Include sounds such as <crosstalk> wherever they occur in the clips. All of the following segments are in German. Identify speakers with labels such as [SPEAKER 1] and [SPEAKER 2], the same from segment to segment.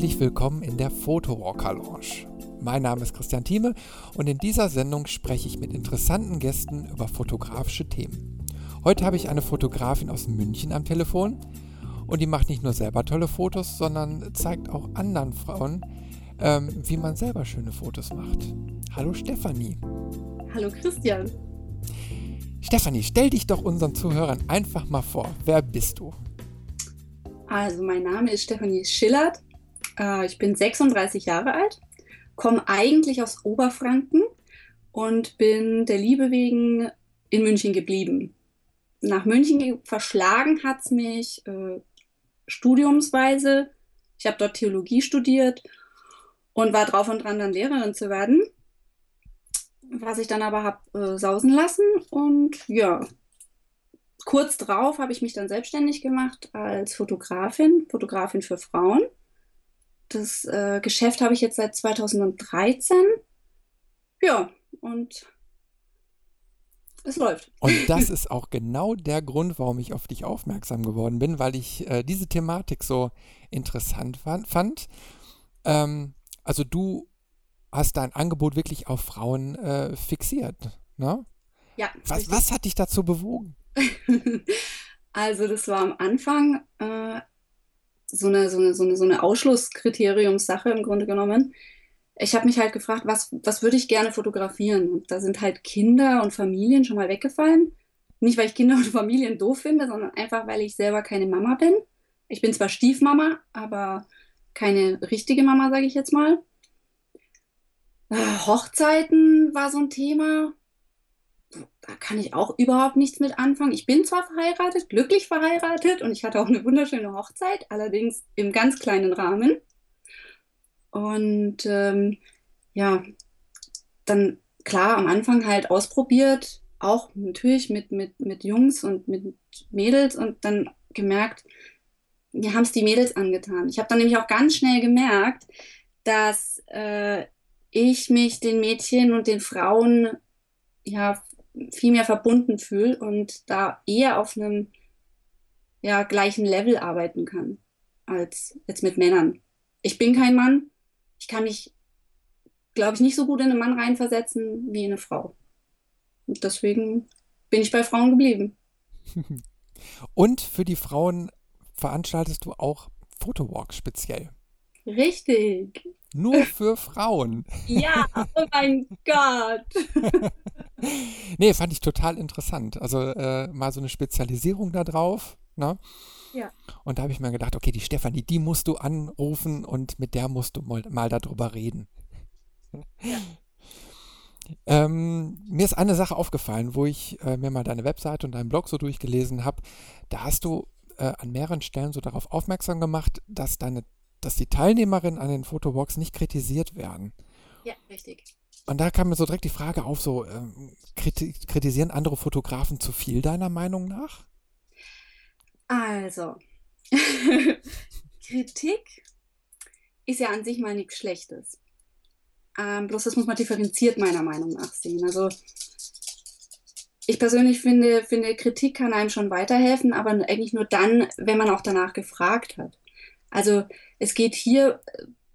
[SPEAKER 1] Herzlich willkommen in der Photowalker Lounge. Mein Name ist Christian Thieme und in dieser Sendung spreche ich mit interessanten Gästen über fotografische Themen. Heute habe ich eine Fotografin aus München am Telefon und die macht nicht nur selber tolle Fotos, sondern zeigt auch anderen Frauen, ähm, wie man selber schöne Fotos macht. Hallo Stefanie.
[SPEAKER 2] Hallo Christian.
[SPEAKER 1] Stefanie, stell dich doch unseren Zuhörern einfach mal vor. Wer bist du?
[SPEAKER 2] Also, mein Name ist Stefanie Schillert. Äh, ich bin 36 Jahre alt, komme eigentlich aus Oberfranken und bin der Liebe wegen in München geblieben. Nach München verschlagen hat es mich äh, studiumsweise. Ich habe dort Theologie studiert und war drauf und dran, dann Lehrerin zu werden. Was ich dann aber habe äh, sausen lassen und ja, kurz drauf habe ich mich dann selbstständig gemacht als Fotografin, Fotografin für Frauen. Das äh, Geschäft habe ich jetzt seit 2013. Ja, und es läuft.
[SPEAKER 1] Und <laughs> das ist auch genau der Grund, warum ich auf dich aufmerksam geworden bin, weil ich äh, diese Thematik so interessant fand. Ähm, also du hast dein Angebot wirklich auf Frauen äh, fixiert, ne?
[SPEAKER 2] Ja.
[SPEAKER 1] Was, was hat dich dazu bewogen? <laughs>
[SPEAKER 2] also das war am Anfang äh, so, eine, so, eine, so, eine, so eine Ausschlusskriteriumssache im Grunde genommen. Ich habe mich halt gefragt, was, was würde ich gerne fotografieren? Und da sind halt Kinder und Familien schon mal weggefallen. Nicht, weil ich Kinder und Familien doof finde, sondern einfach, weil ich selber keine Mama bin. Ich bin zwar Stiefmama, aber keine richtige Mama, sage ich jetzt mal. Äh, Hochzeiten war so ein Thema da kann ich auch überhaupt nichts mit anfangen. Ich bin zwar verheiratet, glücklich verheiratet und ich hatte auch eine wunderschöne Hochzeit, allerdings im ganz kleinen Rahmen. Und ähm, ja, dann klar am Anfang halt ausprobiert, auch natürlich mit, mit, mit Jungs und mit Mädels und dann gemerkt, mir haben es die Mädels angetan. Ich habe dann nämlich auch ganz schnell gemerkt, dass äh, ich mich den Mädchen und den Frauen ja viel mehr verbunden fühle und da eher auf einem ja, gleichen Level arbeiten kann als jetzt mit Männern. Ich bin kein Mann. Ich kann mich, glaube ich, nicht so gut in einen Mann reinversetzen wie in eine Frau. Und deswegen bin ich bei Frauen geblieben. <laughs>
[SPEAKER 1] Und für die Frauen veranstaltest du auch Fotowalk speziell.
[SPEAKER 2] Richtig.
[SPEAKER 1] Nur für Frauen.
[SPEAKER 2] Ja, oh mein Gott. <laughs>
[SPEAKER 1] nee, fand ich total interessant. Also äh, mal so eine Spezialisierung da drauf. Ne?
[SPEAKER 2] Ja.
[SPEAKER 1] Und da habe ich mir gedacht, okay, die Stefanie, die musst du anrufen und mit der musst du mal, mal darüber reden. Ja. Ähm, mir ist eine Sache aufgefallen, wo ich äh, mir mal deine Webseite und deinen Blog so durchgelesen habe. Da hast du äh, an mehreren Stellen so darauf aufmerksam gemacht, dass deine dass die Teilnehmerinnen an den Fotowalks nicht kritisiert werden.
[SPEAKER 2] Ja, richtig.
[SPEAKER 1] Und da kam mir so direkt die Frage auf, so ähm, kritisieren andere Fotografen zu viel deiner Meinung nach?
[SPEAKER 2] Also, <laughs> Kritik ist ja an sich mal nichts Schlechtes. Ähm, bloß das muss man differenziert meiner Meinung nach sehen. Also ich persönlich finde, finde, Kritik kann einem schon weiterhelfen, aber eigentlich nur dann, wenn man auch danach gefragt hat. Also es geht hier,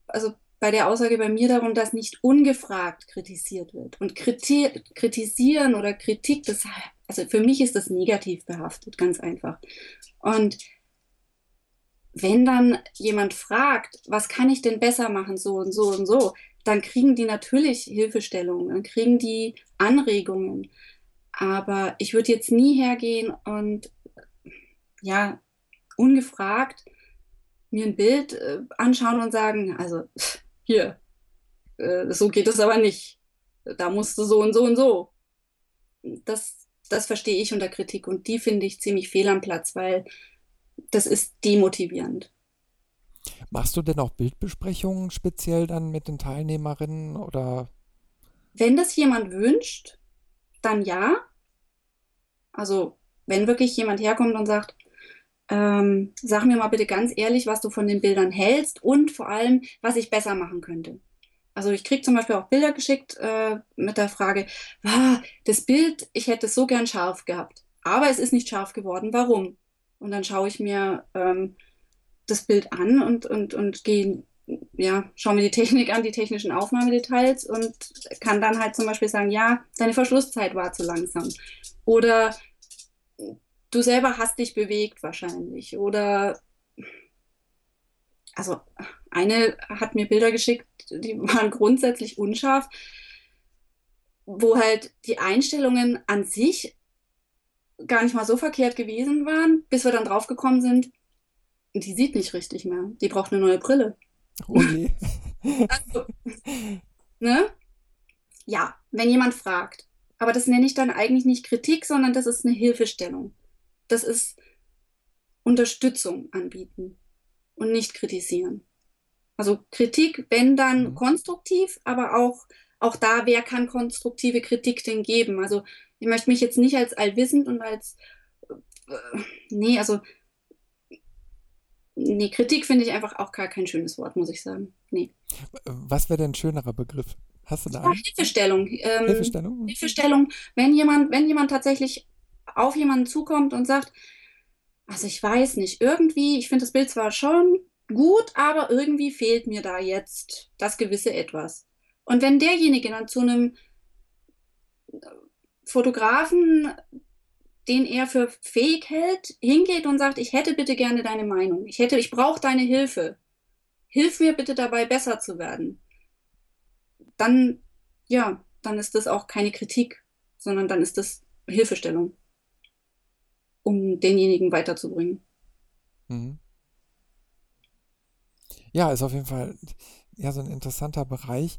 [SPEAKER 2] also bei der Aussage bei mir darum, dass nicht ungefragt kritisiert wird. Und kriti kritisieren oder Kritik, das, also für mich ist das negativ behaftet, ganz einfach. Und wenn dann jemand fragt, was kann ich denn besser machen, so und so und so, dann kriegen die natürlich Hilfestellungen, dann kriegen die Anregungen. Aber ich würde jetzt nie hergehen und ja, ungefragt mir ein Bild äh, anschauen und sagen, also hier, äh, so geht es aber nicht. Da musst du so und so und so. Das, das verstehe ich unter Kritik und die finde ich ziemlich fehl am Platz, weil das ist demotivierend.
[SPEAKER 1] Machst du denn auch Bildbesprechungen speziell dann mit den Teilnehmerinnen oder?
[SPEAKER 2] Wenn das jemand wünscht, dann ja. Also wenn wirklich jemand herkommt und sagt, ähm, sag mir mal bitte ganz ehrlich, was du von den Bildern hältst und vor allem, was ich besser machen könnte. Also ich kriege zum Beispiel auch Bilder geschickt äh, mit der Frage, ah, das Bild, ich hätte es so gern scharf gehabt, aber es ist nicht scharf geworden, warum? Und dann schaue ich mir ähm, das Bild an und, und, und gehe ja, schaue mir die Technik an, die technischen Aufnahmedetails und kann dann halt zum Beispiel sagen, ja, deine Verschlusszeit war zu langsam. Oder du selber hast dich bewegt wahrscheinlich. Oder also eine hat mir Bilder geschickt, die <laughs> waren grundsätzlich unscharf, wo halt die Einstellungen an sich gar nicht mal so verkehrt gewesen waren, bis wir dann draufgekommen sind, die sieht nicht richtig mehr. Die braucht eine neue Brille. Oh nee. <laughs> also, ne? Ja, wenn jemand fragt. Aber das nenne ich dann eigentlich nicht Kritik, sondern das ist eine Hilfestellung. Das ist Unterstützung anbieten und nicht kritisieren. Also Kritik, wenn dann mhm. konstruktiv, aber auch, auch da, wer kann konstruktive Kritik denn geben? Also ich möchte mich jetzt nicht als allwissend und als, äh, nee, also nee, Kritik finde ich einfach auch gar kein schönes Wort, muss ich sagen. Nee.
[SPEAKER 1] Was wäre denn ein schönerer Begriff? Hast du da
[SPEAKER 2] einen? Hilfestellung. Ähm, Hilfestellung? Hilfestellung, wenn jemand, wenn jemand tatsächlich auf jemanden zukommt und sagt, also ich weiß nicht, irgendwie, ich finde das Bild zwar schon gut, aber irgendwie fehlt mir da jetzt das gewisse Etwas. Und wenn derjenige dann zu einem Fotografen den er für fähig hält, hingeht und sagt, ich hätte bitte gerne deine Meinung. Ich hätte, ich brauche deine Hilfe. Hilf mir bitte dabei, besser zu werden. Dann, ja, dann ist das auch keine Kritik, sondern dann ist das Hilfestellung, um denjenigen weiterzubringen. Mhm.
[SPEAKER 1] Ja, ist auf jeden Fall ja so ein interessanter Bereich.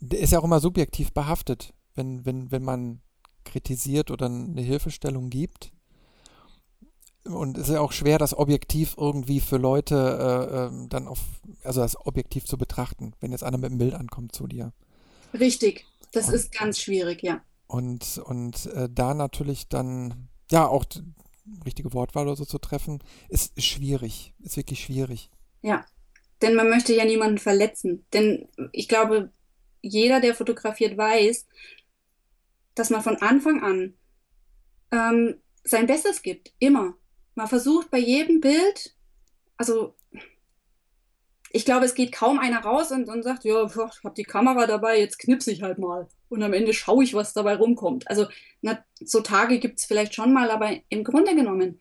[SPEAKER 1] Der ist ja auch immer subjektiv behaftet, wenn, wenn, wenn man kritisiert oder eine Hilfestellung gibt. Und es ist ja auch schwer, das objektiv irgendwie für Leute äh, ähm, dann auf, also das objektiv zu betrachten, wenn jetzt einer mit dem Bild ankommt zu dir.
[SPEAKER 2] Richtig, das und, ist ganz schwierig, ja.
[SPEAKER 1] Und, und äh, da natürlich dann, ja, auch richtige Wortwahl oder so zu treffen, ist schwierig, ist wirklich schwierig.
[SPEAKER 2] Ja, denn man möchte ja niemanden verletzen. Denn ich glaube, jeder, der fotografiert, weiß, dass man von Anfang an ähm, sein Bestes gibt, immer. Man versucht bei jedem Bild, also ich glaube, es geht kaum einer raus und, und sagt, ja, ich habe die Kamera dabei, jetzt knipse ich halt mal. Und am Ende schaue ich, was dabei rumkommt. Also na, so Tage gibt es vielleicht schon mal, aber im Grunde genommen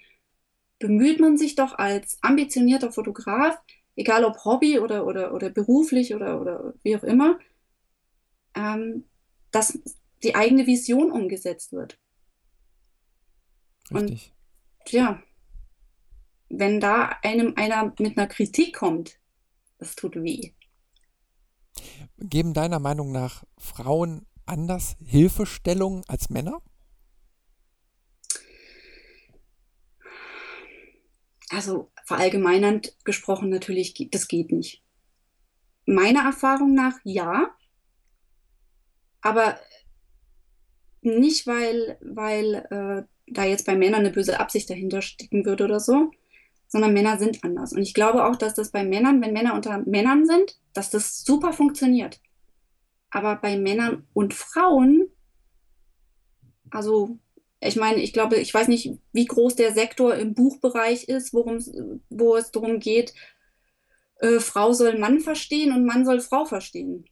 [SPEAKER 2] bemüht man sich doch als ambitionierter Fotograf, egal ob Hobby oder, oder, oder beruflich oder, oder wie auch immer, ähm, dass die eigene Vision umgesetzt wird. Richtig. Und ja, wenn da einem einer mit einer Kritik kommt, das tut weh.
[SPEAKER 1] Geben deiner Meinung nach Frauen anders Hilfestellung als Männer?
[SPEAKER 2] Also verallgemeinernd gesprochen natürlich, das geht nicht. Meiner Erfahrung nach ja, aber nicht, weil, weil äh, da jetzt bei Männern eine böse Absicht dahinter stecken würde oder so, sondern Männer sind anders. Und ich glaube auch, dass das bei Männern, wenn Männer unter Männern sind, dass das super funktioniert. Aber bei Männern und Frauen, also ich meine, ich glaube, ich weiß nicht, wie groß der Sektor im Buchbereich ist, worum, wo es darum geht, äh, Frau soll Mann verstehen und Mann soll Frau verstehen.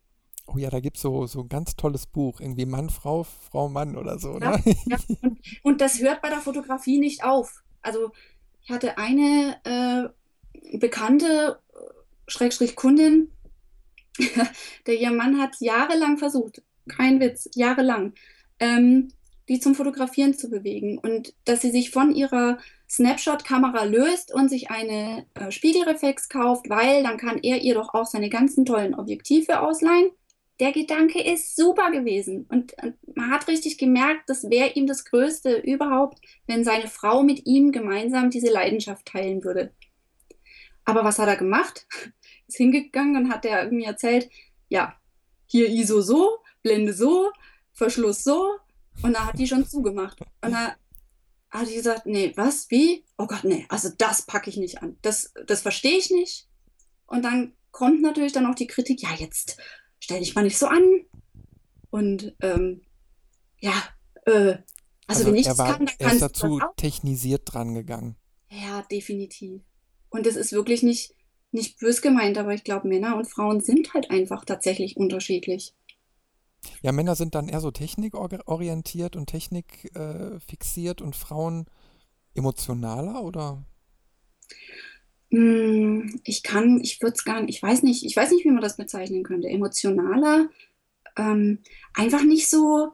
[SPEAKER 1] Oh ja, da gibt es so, so ein ganz tolles Buch, irgendwie Mann, Frau, Frau, Mann oder so.
[SPEAKER 2] Ja,
[SPEAKER 1] ne?
[SPEAKER 2] ja. Und, und, das hört bei der Fotografie nicht auf. Also ich hatte eine äh, bekannte, Schrägstrich Kundin, <laughs> der ihr Mann hat jahrelang versucht, kein Witz, jahrelang, ähm, die zum Fotografieren zu bewegen. Und dass sie sich von ihrer Snapshot-Kamera löst und sich eine äh, Spiegelreflex kauft, weil dann kann er ihr doch auch seine ganzen tollen Objektive ausleihen der Gedanke ist super gewesen. Und, und man hat richtig gemerkt, das wäre ihm das Größte überhaupt, wenn seine Frau mit ihm gemeinsam diese Leidenschaft teilen würde. Aber was hat er gemacht? <laughs> Ist hingegangen und hat er irgendwie erzählt, ja, hier ISO so, Blende so, Verschluss so. Und da hat die schon zugemacht. Und da hat die gesagt, nee, was, wie? Oh Gott, nee, also das packe ich nicht an. Das, das verstehe ich nicht. Und dann kommt natürlich dann auch die Kritik, ja, jetzt stell dich mal nicht so an. Und ähm, ja, äh, also, also wenn ich
[SPEAKER 1] das kann, dann er ist dazu technisiert dran gegangen.
[SPEAKER 2] Ja, definitiv. Und es ist wirklich nicht, nicht bös gemeint, aber ich glaube, Männer und Frauen sind halt einfach tatsächlich unterschiedlich.
[SPEAKER 1] Ja, Männer sind dann eher so technikorientiert und technikfixiert äh, und Frauen emotionaler oder?
[SPEAKER 2] Hm, ich kann, ich würde es gar nicht, ich weiß nicht, ich weiß nicht, wie man das bezeichnen könnte. Emotionaler, ähm, einfach nicht so,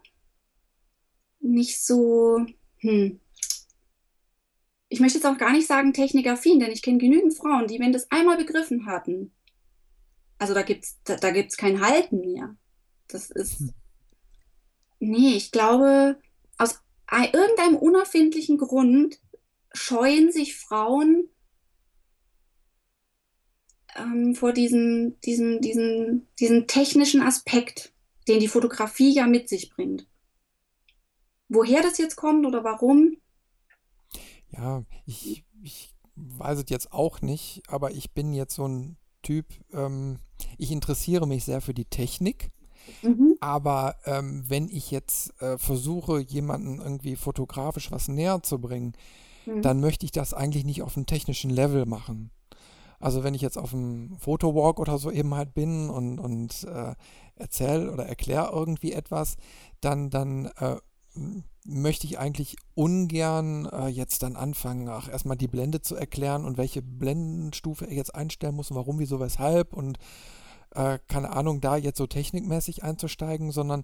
[SPEAKER 2] nicht so, hm. Ich möchte jetzt auch gar nicht sagen technikaffin, denn ich kenne genügend Frauen, die, wenn das einmal begriffen hatten, also da gibt es da, da gibt's kein Halten mehr. Das ist, hm. nee, ich glaube, aus irgendeinem unerfindlichen Grund scheuen sich Frauen ähm, vor diesem, diesem, diesem, diesem technischen Aspekt, den die Fotografie ja mit sich bringt. Woher das jetzt kommt oder warum?
[SPEAKER 1] Ja, ich, ich weiß es jetzt auch nicht, aber ich bin jetzt so ein Typ, ähm, ich interessiere mich sehr für die Technik. Mhm. Aber ähm, wenn ich jetzt äh, versuche, jemanden irgendwie fotografisch was näher zu bringen, mhm. dann möchte ich das eigentlich nicht auf einem technischen Level machen. Also wenn ich jetzt auf einem Fotowalk oder so eben halt bin und, und äh, erzähle oder erkläre irgendwie etwas, dann, dann äh, möchte ich eigentlich ungern äh, jetzt dann anfangen, ach, erstmal die Blende zu erklären und welche Blendenstufe er jetzt einstellen muss und warum, wieso, weshalb und äh, keine Ahnung, da jetzt so technikmäßig einzusteigen, sondern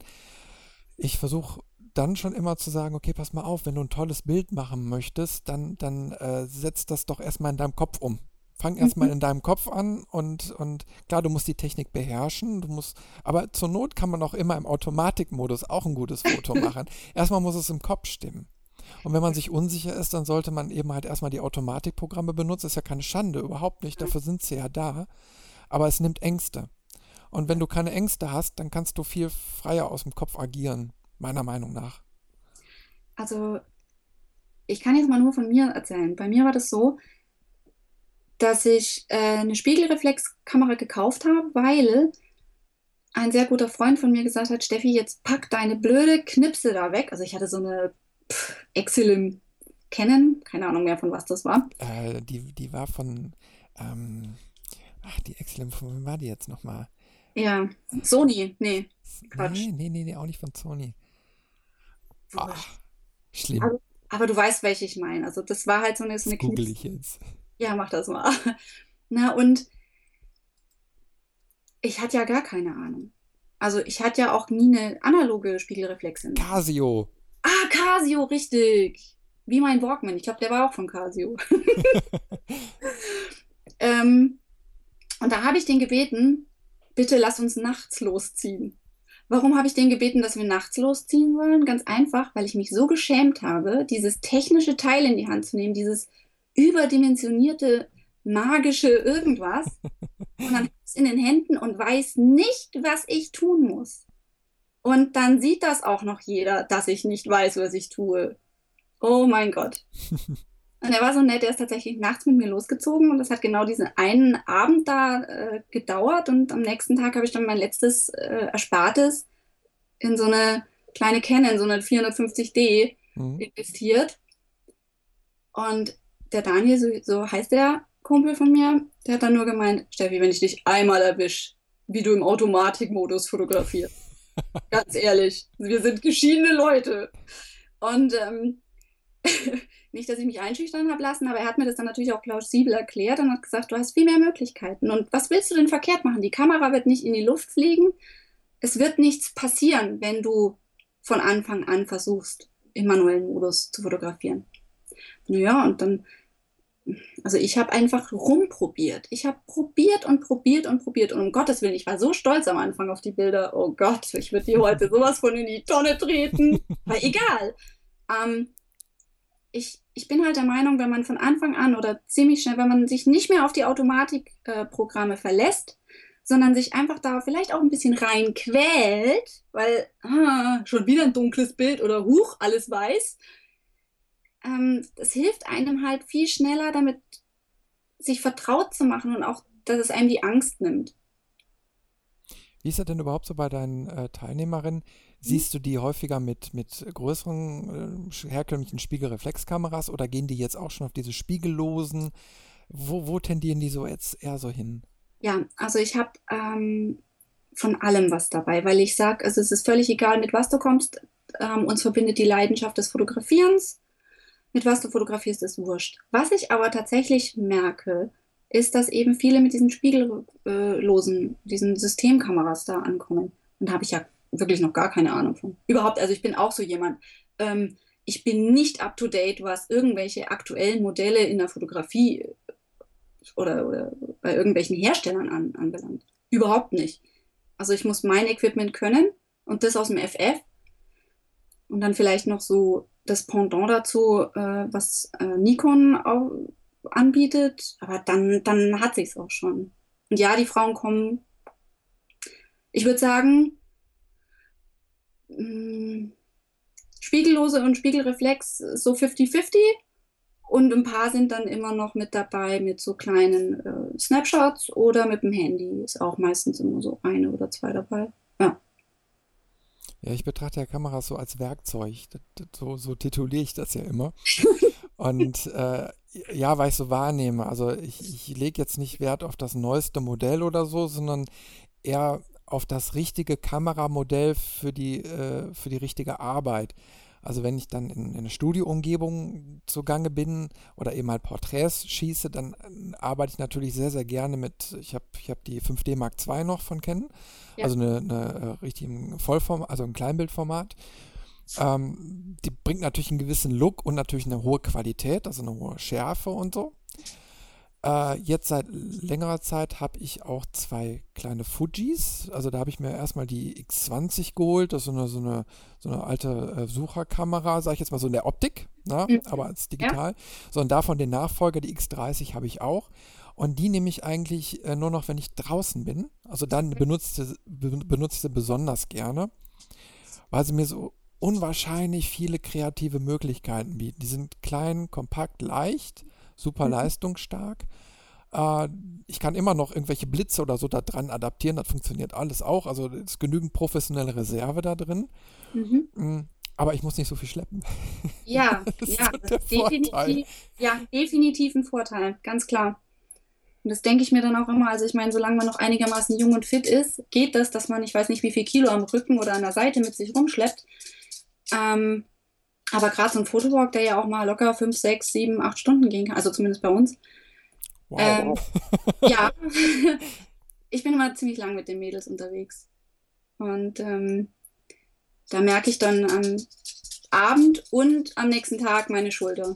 [SPEAKER 1] ich versuche dann schon immer zu sagen, okay, pass mal auf, wenn du ein tolles Bild machen möchtest, dann, dann äh, setz das doch erstmal in deinem Kopf um. Fang erstmal mhm. in deinem Kopf an und, und klar, du musst die Technik beherrschen, du musst, aber zur Not kann man auch immer im Automatikmodus auch ein gutes Foto <laughs> machen. erstmal muss es im Kopf stimmen. Und wenn man sich unsicher ist, dann sollte man eben halt erstmal die Automatikprogramme benutzen. Das ist ja keine Schande, überhaupt nicht. Dafür sind sie ja da. Aber es nimmt Ängste. Und wenn du keine Ängste hast, dann kannst du viel freier aus dem Kopf agieren, meiner Meinung nach.
[SPEAKER 2] Also, ich kann jetzt mal nur von mir erzählen. Bei mir war das so, dass ich äh, eine Spiegelreflexkamera gekauft habe, weil ein sehr guter Freund von mir gesagt hat, Steffi, jetzt pack deine blöde Knipse da weg. Also ich hatte so eine Exilim Canon, keine Ahnung mehr von was das war.
[SPEAKER 1] Äh, die, die war von, ähm, ach, die Exilim, von wem war die jetzt nochmal?
[SPEAKER 2] Ja, Sony, nee,
[SPEAKER 1] Quatsch. Nee, nee, nee, nee auch nicht von Sony.
[SPEAKER 2] Ach, schlimm. Aber, aber, du weißt, welche ich meine. Also das war halt so eine, so eine
[SPEAKER 1] Google ich jetzt.
[SPEAKER 2] Ja, mach das mal. <laughs> Na, und ich hatte ja gar keine Ahnung. Also ich hatte ja auch nie eine analoge Spiegelreflexe.
[SPEAKER 1] Casio.
[SPEAKER 2] Ah, Casio, richtig. Wie mein Walkman. Ich glaube, der war auch von Casio. <laughs> ähm, und da habe ich den gebeten, bitte lass uns nachts losziehen. Warum habe ich den gebeten, dass wir nachts losziehen sollen? Ganz einfach, weil ich mich so geschämt habe, dieses technische Teil in die Hand zu nehmen, dieses überdimensionierte, magische irgendwas und dann es in den Händen und weiß nicht, was ich tun muss. Und dann sieht das auch noch jeder, dass ich nicht weiß, was ich tue. Oh mein Gott. <laughs> Und er war so nett, er ist tatsächlich nachts mit mir losgezogen und das hat genau diesen einen Abend da äh, gedauert und am nächsten Tag habe ich dann mein letztes äh, Erspartes in so eine kleine Canon, so eine 450D mhm. investiert. Und der Daniel, so, so heißt der Kumpel von mir, der hat dann nur gemeint, Steffi, wenn ich dich einmal erwische, wie du im Automatikmodus fotografierst. <laughs> Ganz ehrlich, wir sind geschiedene Leute. Und ähm, <laughs> nicht, dass ich mich einschüchtern habe lassen, aber er hat mir das dann natürlich auch plausibel erklärt und hat gesagt, du hast viel mehr Möglichkeiten. Und was willst du denn verkehrt machen? Die Kamera wird nicht in die Luft fliegen. Es wird nichts passieren, wenn du von Anfang an versuchst, im manuellen Modus zu fotografieren. Naja, und dann also ich habe einfach rumprobiert. Ich habe probiert und probiert und probiert. Und um Gottes Willen, ich war so stolz am Anfang auf die Bilder. Oh Gott, ich würde die heute sowas von in die Tonne treten. <laughs> Aber egal. Ähm, ich, ich bin halt der Meinung, wenn man von Anfang an oder ziemlich schnell, wenn man sich nicht mehr auf die Automatikprogramme äh, verlässt, sondern sich einfach da vielleicht auch ein bisschen rein quält, weil ah, schon wieder ein dunkles Bild oder huch, alles weiß, ähm, das hilft einem halt viel schneller damit, sich vertraut zu machen und auch, dass es einem die Angst nimmt.
[SPEAKER 1] Wie ist das denn überhaupt so bei deinen äh, Teilnehmerinnen? Siehst du die häufiger mit, mit größeren äh, herkömmlichen Spiegelreflexkameras oder gehen die jetzt auch schon auf diese spiegellosen Wo, wo tendieren die so jetzt eher so hin?
[SPEAKER 2] Ja, also ich habe ähm, von allem was dabei, weil ich sage, also es ist völlig egal, mit was du kommst. Ähm, uns verbindet die Leidenschaft des Fotografierens. Mit was du fotografierst, ist wurscht. Was ich aber tatsächlich merke, ist, dass eben viele mit diesen spiegellosen, diesen Systemkameras da ankommen. Und da habe ich ja wirklich noch gar keine Ahnung von. Überhaupt, also ich bin auch so jemand. Ähm, ich bin nicht up to date, was irgendwelche aktuellen Modelle in der Fotografie oder, oder bei irgendwelchen Herstellern an, anbelangt. Überhaupt nicht. Also ich muss mein Equipment können und das aus dem FF und dann vielleicht noch so das Pendant dazu, äh, was äh, Nikon auch anbietet, aber dann, dann hat sich es auch schon. Und ja, die Frauen kommen, ich würde sagen, mh, mm, Spiegellose und Spiegelreflex so 50-50 und ein paar sind dann immer noch mit dabei mit so kleinen äh, Snapshots oder mit dem Handy. Ist auch meistens immer so eine oder zwei dabei. Ja.
[SPEAKER 1] Ich betrachte ja Kameras so als Werkzeug. so, so tituliere ich das ja immer. <laughs> Und äh, ja, weil ich so wahrnehme. Also ich, ich lege jetzt nicht Wert auf das neueste Modell oder so, sondern eher auf das richtige Kameramodell für die, äh, für die richtige Arbeit. Also wenn ich dann in, in einer Studioumgebung zugange bin oder eben halt Porträts schieße, dann äh, arbeite ich natürlich sehr, sehr gerne mit, ich habe ich hab die 5D Mark II noch von kennen, ja. also eine, eine äh, richtigen Vollform, also ein Kleinbildformat. Ähm, die bringt natürlich einen gewissen Look und natürlich eine hohe Qualität, also eine hohe Schärfe und so. Äh, jetzt seit längerer Zeit habe ich auch zwei kleine Fujis. Also da habe ich mir erstmal die X20 geholt. Das ist so eine, so eine, so eine alte äh, Sucherkamera, sage ich jetzt mal so in der Optik, ne? mhm. aber als digital. Ja. So, und davon den Nachfolger, die X30, habe ich auch. Und die nehme ich eigentlich äh, nur noch, wenn ich draußen bin. Also dann benutze, be, benutze besonders gerne, weil sie mir so unwahrscheinlich viele kreative Möglichkeiten bieten. Die sind klein, kompakt, leicht super mhm. leistungsstark. Äh, ich kann immer noch irgendwelche Blitze oder so da dran adaptieren, das funktioniert alles auch. Also es ist genügend professionelle Reserve da drin. Mhm. Mm, aber ich muss nicht so viel schleppen.
[SPEAKER 2] Ja, <laughs> ja, definitiv, ja, definitiv ein Vorteil, ganz klar. Und das denke ich mir dann auch immer. Also ich meine, solange man noch einigermaßen jung und fit ist, geht das, dass man, ich weiß nicht, wie viel Kilo am Rücken oder an der Seite mit sich rumschleppt. Ähm, aber gerade so ein Fotowalk, der ja auch mal locker fünf, sechs, sieben, acht Stunden gehen kann, also zumindest bei uns. Wow. Ähm, <laughs> ja, <laughs> ich bin immer ziemlich lang mit den Mädels unterwegs. Und ähm, da merke ich dann am Abend und am nächsten Tag meine Schulter.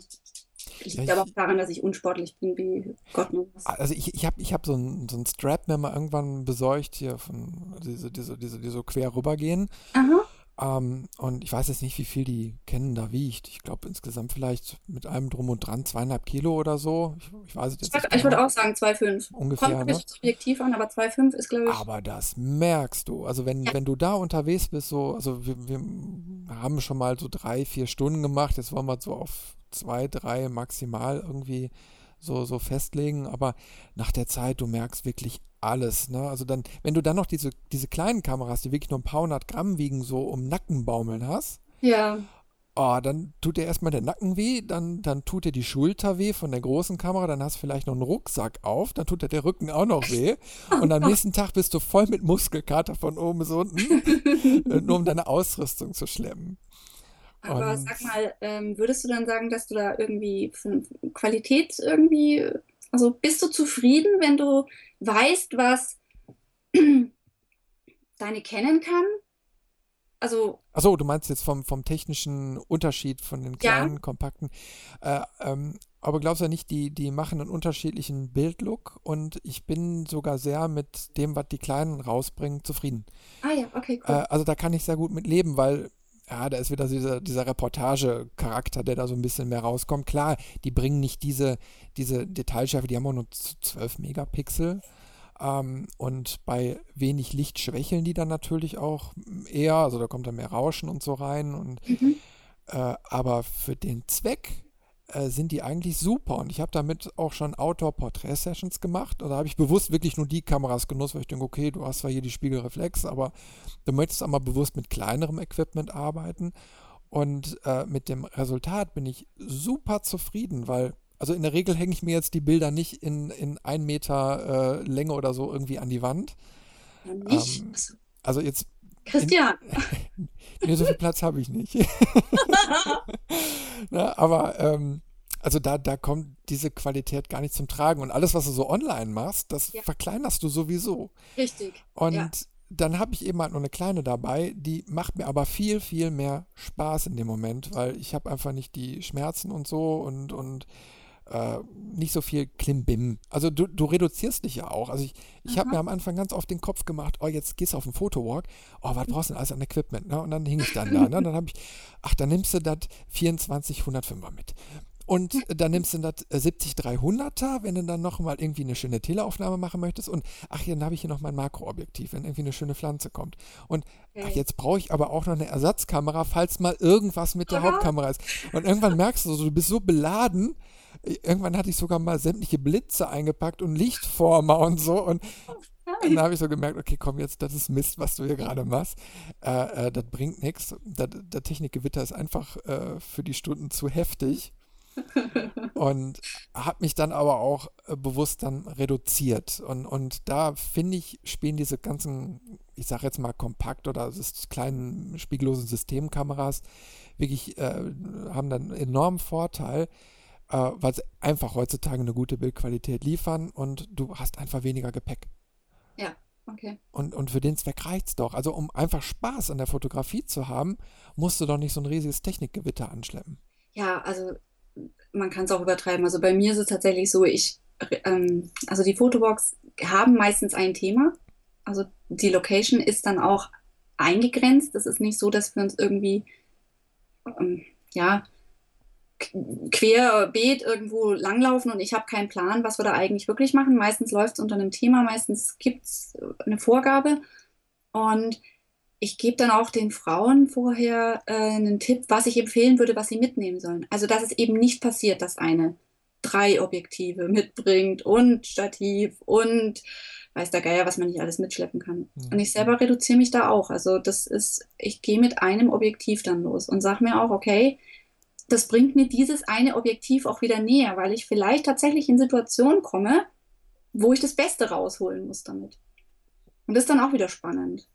[SPEAKER 2] Liegt ja, aber auch daran, dass ich unsportlich bin, wie Gott knows.
[SPEAKER 1] Also ich, ich habe ich hab so einen so Strap mir mal irgendwann besorgt hier von diese, diese, diese, die so quer rübergehen. Aha. Ähm, und ich weiß jetzt nicht, wie viel die kennen da wiegt. Ich glaube insgesamt vielleicht mit allem drum und dran zweieinhalb Kilo oder so. Ich, ich weiß
[SPEAKER 2] jetzt ich, nicht. Ich würde auch sagen 2,5.
[SPEAKER 1] Ungefähr.
[SPEAKER 2] Kommt ne? subjektiv an, aber 2,5 ist, glaube ich.
[SPEAKER 1] Aber das merkst du. Also wenn, wenn du da unterwegs bist, so, also wir, wir haben schon mal so drei, vier Stunden gemacht. Jetzt wollen wir so auf zwei, drei maximal irgendwie so, so festlegen, aber nach der Zeit, du merkst wirklich alles. Ne? Also dann, wenn du dann noch diese, diese kleinen Kameras, die wirklich nur ein paar hundert Gramm wiegen, so um Nacken baumeln hast,
[SPEAKER 2] ja.
[SPEAKER 1] Oh, dann tut dir erstmal der Nacken weh, dann, dann tut dir die Schulter weh von der großen Kamera, dann hast du vielleicht noch einen Rucksack auf, dann tut dir der Rücken auch noch weh. Und am nächsten Tag bist du voll mit Muskelkater von oben bis unten, <laughs> äh, nur um deine Ausrüstung zu schleppen.
[SPEAKER 2] Aber und sag mal, ähm, würdest du dann sagen, dass du da irgendwie von Qualität irgendwie, also bist du zufrieden, wenn du weißt, was <clears throat> deine kennen kann? Also.
[SPEAKER 1] Achso, du meinst jetzt vom, vom technischen Unterschied von den kleinen, ja. kompakten. Äh, ähm, aber glaubst du nicht, die, die machen einen unterschiedlichen Bildlook und ich bin sogar sehr mit dem, was die Kleinen rausbringen, zufrieden.
[SPEAKER 2] Ah ja, okay, cool.
[SPEAKER 1] Äh, also da kann ich sehr gut mit leben, weil ja, da ist wieder dieser, dieser Reportage-Charakter, der da so ein bisschen mehr rauskommt. Klar, die bringen nicht diese, diese Detailschärfe, die haben auch nur 12 Megapixel. Ähm, und bei wenig Licht schwächeln die dann natürlich auch eher, also da kommt dann mehr Rauschen und so rein. Und, mhm. äh, aber für den Zweck äh, sind die eigentlich super. Und ich habe damit auch schon Outdoor-Porträt-Sessions gemacht. Und da habe ich bewusst wirklich nur die Kameras genutzt, weil ich denke, okay, du hast zwar hier die Spiegelreflex, aber du möchtest auch mal bewusst mit kleinerem Equipment arbeiten. Und äh, mit dem Resultat bin ich super zufrieden, weil Also in der Regel hänge ich mir jetzt die Bilder nicht in, in ein Meter äh, Länge oder so irgendwie an die Wand.
[SPEAKER 2] Nicht.
[SPEAKER 1] Ähm, also jetzt.
[SPEAKER 2] Christian. <laughs>
[SPEAKER 1] Nee, so viel Platz habe ich nicht. <laughs> Na, aber ähm, also da, da kommt diese Qualität gar nicht zum Tragen. Und alles, was du so online machst, das
[SPEAKER 2] Ja.
[SPEAKER 1] verkleinerst du sowieso.
[SPEAKER 2] Richtig.
[SPEAKER 1] Und
[SPEAKER 2] Ja.
[SPEAKER 1] dann habe ich eben halt nur eine kleine dabei, die macht mir aber viel, viel mehr Spaß in dem Moment, weil ich habe einfach nicht die Schmerzen und so und, und äh, nicht so viel Klimbim. Also du, du reduzierst dich ja auch. Also ich, ich habe mir am Anfang ganz oft den Kopf gemacht, oh, jetzt gehst du auf den Fotowalk, oh, was brauchst du denn alles an Equipment? Ne? Und dann hing ich dann da. Ne? Dann habe ich, ach, dann nimmst du das 24 105er mit. Und <laughs> dann nimmst du das 70 300er, wenn du dann noch mal irgendwie eine schöne Teleaufnahme machen möchtest. Und ach, dann habe ich hier noch mein Makroobjektiv, wenn irgendwie eine schöne Pflanze kommt. Und ach, jetzt brauche ich aber auch noch eine Ersatzkamera, falls mal irgendwas mit der. Hauptkamera ist. Und irgendwann merkst du du bist so beladen. Irgendwann hatte ich sogar mal sämtliche Blitze eingepackt und Lichtformer und so. Und dann habe ich so gemerkt, okay, komm jetzt, das ist Mist, was du hier gerade machst. Äh, äh, das bringt nichts. Das Technikgewitter ist einfach äh, für die Stunden zu heftig. <laughs> Und habe mich dann aber auch äh, bewusst dann reduziert. Und, und da finde ich, spielen diese ganzen, ich sage jetzt mal kompakt oder kleinen spiegellosen Systemkameras wirklich, äh, haben dann einen enormen Vorteil, äh, weil sie einfach heutzutage eine gute Bildqualität liefern und du hast einfach weniger Gepäck.
[SPEAKER 2] Ja, okay.
[SPEAKER 1] Und, und für den Zweck reicht's doch. Also um einfach Spaß an der Fotografie zu haben, musst du doch nicht so ein riesiges Technikgewitter anschleppen.
[SPEAKER 2] Ja, also man kann es auch übertreiben. Also bei mir ist es tatsächlich so, ich, ähm, also die Fotobox haben meistens ein Thema. Also die Location ist dann auch eingegrenzt. Es ist nicht so, dass wir uns irgendwie, ähm, ja, querbeet irgendwo langlaufen und ich habe keinen Plan, was wir da eigentlich wirklich machen. Meistens läuft es unter einem Thema, meistens gibt es eine Vorgabe. Und ich gebe dann auch den Frauen vorher äh, einen Tipp, was ich empfehlen würde, was sie mitnehmen sollen. Also, dass es eben nicht passiert, dass eine drei Objektive mitbringt und Stativ und weiß der Geier, was man nicht alles mitschleppen kann.
[SPEAKER 1] Mhm.
[SPEAKER 2] Und ich selber reduziere mich da auch. Also, das ist, ich gehe mit einem Objektiv dann los und sage mir auch, okay, das bringt mir dieses eine Objektiv auch wieder näher, weil ich vielleicht tatsächlich in Situationen komme, wo ich das Beste rausholen muss damit. Und das ist dann auch wieder spannend.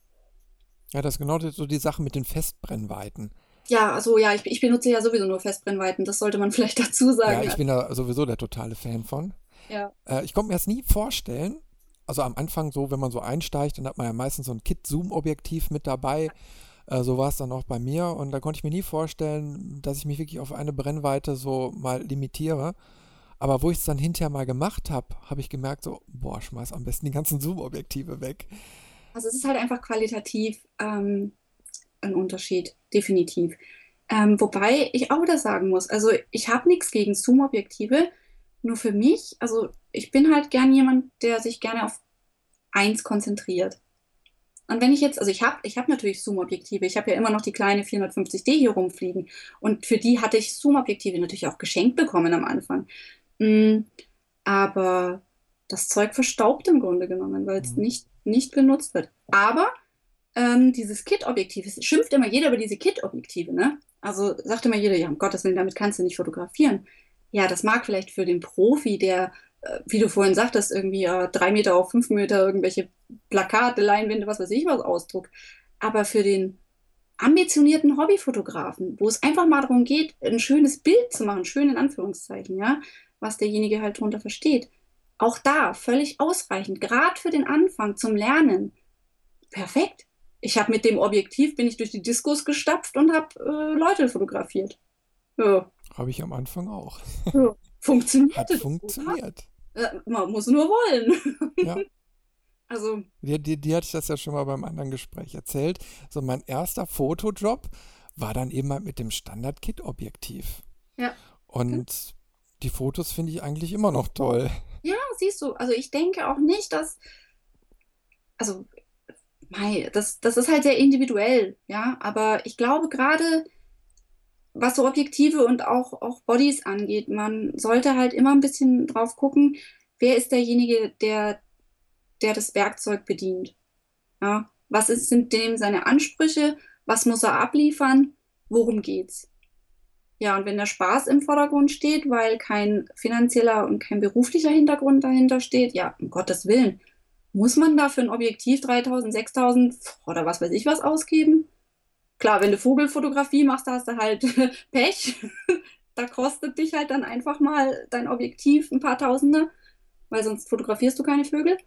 [SPEAKER 1] Ja, das ist genau so die Sache mit den Festbrennweiten.
[SPEAKER 2] Ja, also ja, ich, ich benutze ja sowieso nur Festbrennweiten, das sollte man <laughs> vielleicht dazu
[SPEAKER 1] Ja,
[SPEAKER 2] sagen.
[SPEAKER 1] ich bin da sowieso der totale Fan von.
[SPEAKER 2] Ja.
[SPEAKER 1] Äh, ich konnte mir das nie vorstellen. Also am Anfang so, wenn man so einsteigt, dann hat man ja meistens so ein Kit-Zoom-Objektiv mit dabei. Äh, so war es dann auch bei mir. Und da konnte ich mir nie vorstellen, dass ich mich wirklich auf eine Brennweite so mal limitiere. Aber wo ich es dann hinterher mal gemacht habe, habe ich gemerkt, so, boah, schmeiß am besten die ganzen Zoom-Objektive weg.
[SPEAKER 2] Also es ist halt einfach qualitativ ähm, ein Unterschied, definitiv. Ähm, wobei ich auch wieder sagen muss, also ich habe nichts gegen Zoom-Objektive, nur für mich, also ich bin halt gern jemand, der sich gerne auf eins konzentriert. Und wenn ich jetzt, also ich habe ich hab natürlich Zoom-Objektive, ich habe ja immer noch die kleine 450D hier rumfliegen und für die hatte ich Zoom-Objektive natürlich auch geschenkt bekommen am Anfang. Mm, aber das Zeug verstaubt im Grunde genommen, weil es
[SPEAKER 1] Mhm.
[SPEAKER 2] nicht, nicht benutzt wird. Aber ähm, dieses Kit-Objektiv, es schimpft immer jeder über diese Kit-Objektive, ne? Also sagt immer jeder, ja, um Gottes Willen, damit kannst du nicht fotografieren. Ja, das mag vielleicht für den Profi, der, wie du vorhin sagtest, irgendwie äh, drei Meter auf fünf Meter irgendwelche Plakate, Leinwände, was weiß ich was ausdruckt. Aber für den ambitionierten Hobbyfotografen, wo es einfach mal darum geht, ein schönes Bild zu machen, schön in Anführungszeichen, ja, was derjenige halt darunter versteht. Auch da völlig ausreichend, gerade für den Anfang zum Lernen. Perfekt. Ich habe mit dem Objektiv bin ich durch die Diskos gestapft und habe äh, Leute fotografiert. Ja,
[SPEAKER 1] Habe ich am Anfang auch.
[SPEAKER 2] ja. Funktioniert.
[SPEAKER 1] Hat funktioniert.
[SPEAKER 2] Äh, man muss nur wollen.
[SPEAKER 1] Ja. <laughs>
[SPEAKER 2] Also,
[SPEAKER 1] Dir, dir, dir hatte ich das ja schon mal beim anderen Gespräch erzählt. So mein erster Fotojob war dann eben halt mit dem Standard-Kit-Objektiv.
[SPEAKER 2] Ja.
[SPEAKER 1] Und die Fotos finde ich eigentlich immer noch toll.
[SPEAKER 2] ja, siehst du, also ich denke auch nicht, dass, also, mei, das, das ist halt sehr individuell, ja, aber ich glaube gerade, was so Objektive und auch, auch Bodies angeht, man sollte halt immer ein bisschen drauf gucken, wer ist derjenige, der, der das Werkzeug bedient. Ja, was ist, sind dem seine Ansprüche, was muss er abliefern, worum geht's? Ja, und wenn der Spaß im Vordergrund steht, weil kein finanzieller und kein beruflicher Hintergrund dahinter steht, ja, um Gottes Willen, muss man da für ein Objektiv 3000, 6000 oder was weiß ich was ausgeben? Klar, wenn du Vogelfotografie machst, hast du halt <laughs> Pech. da kostet dich halt dann einfach mal dein Objektiv ein paar Tausende, weil sonst fotografierst du keine Vögel.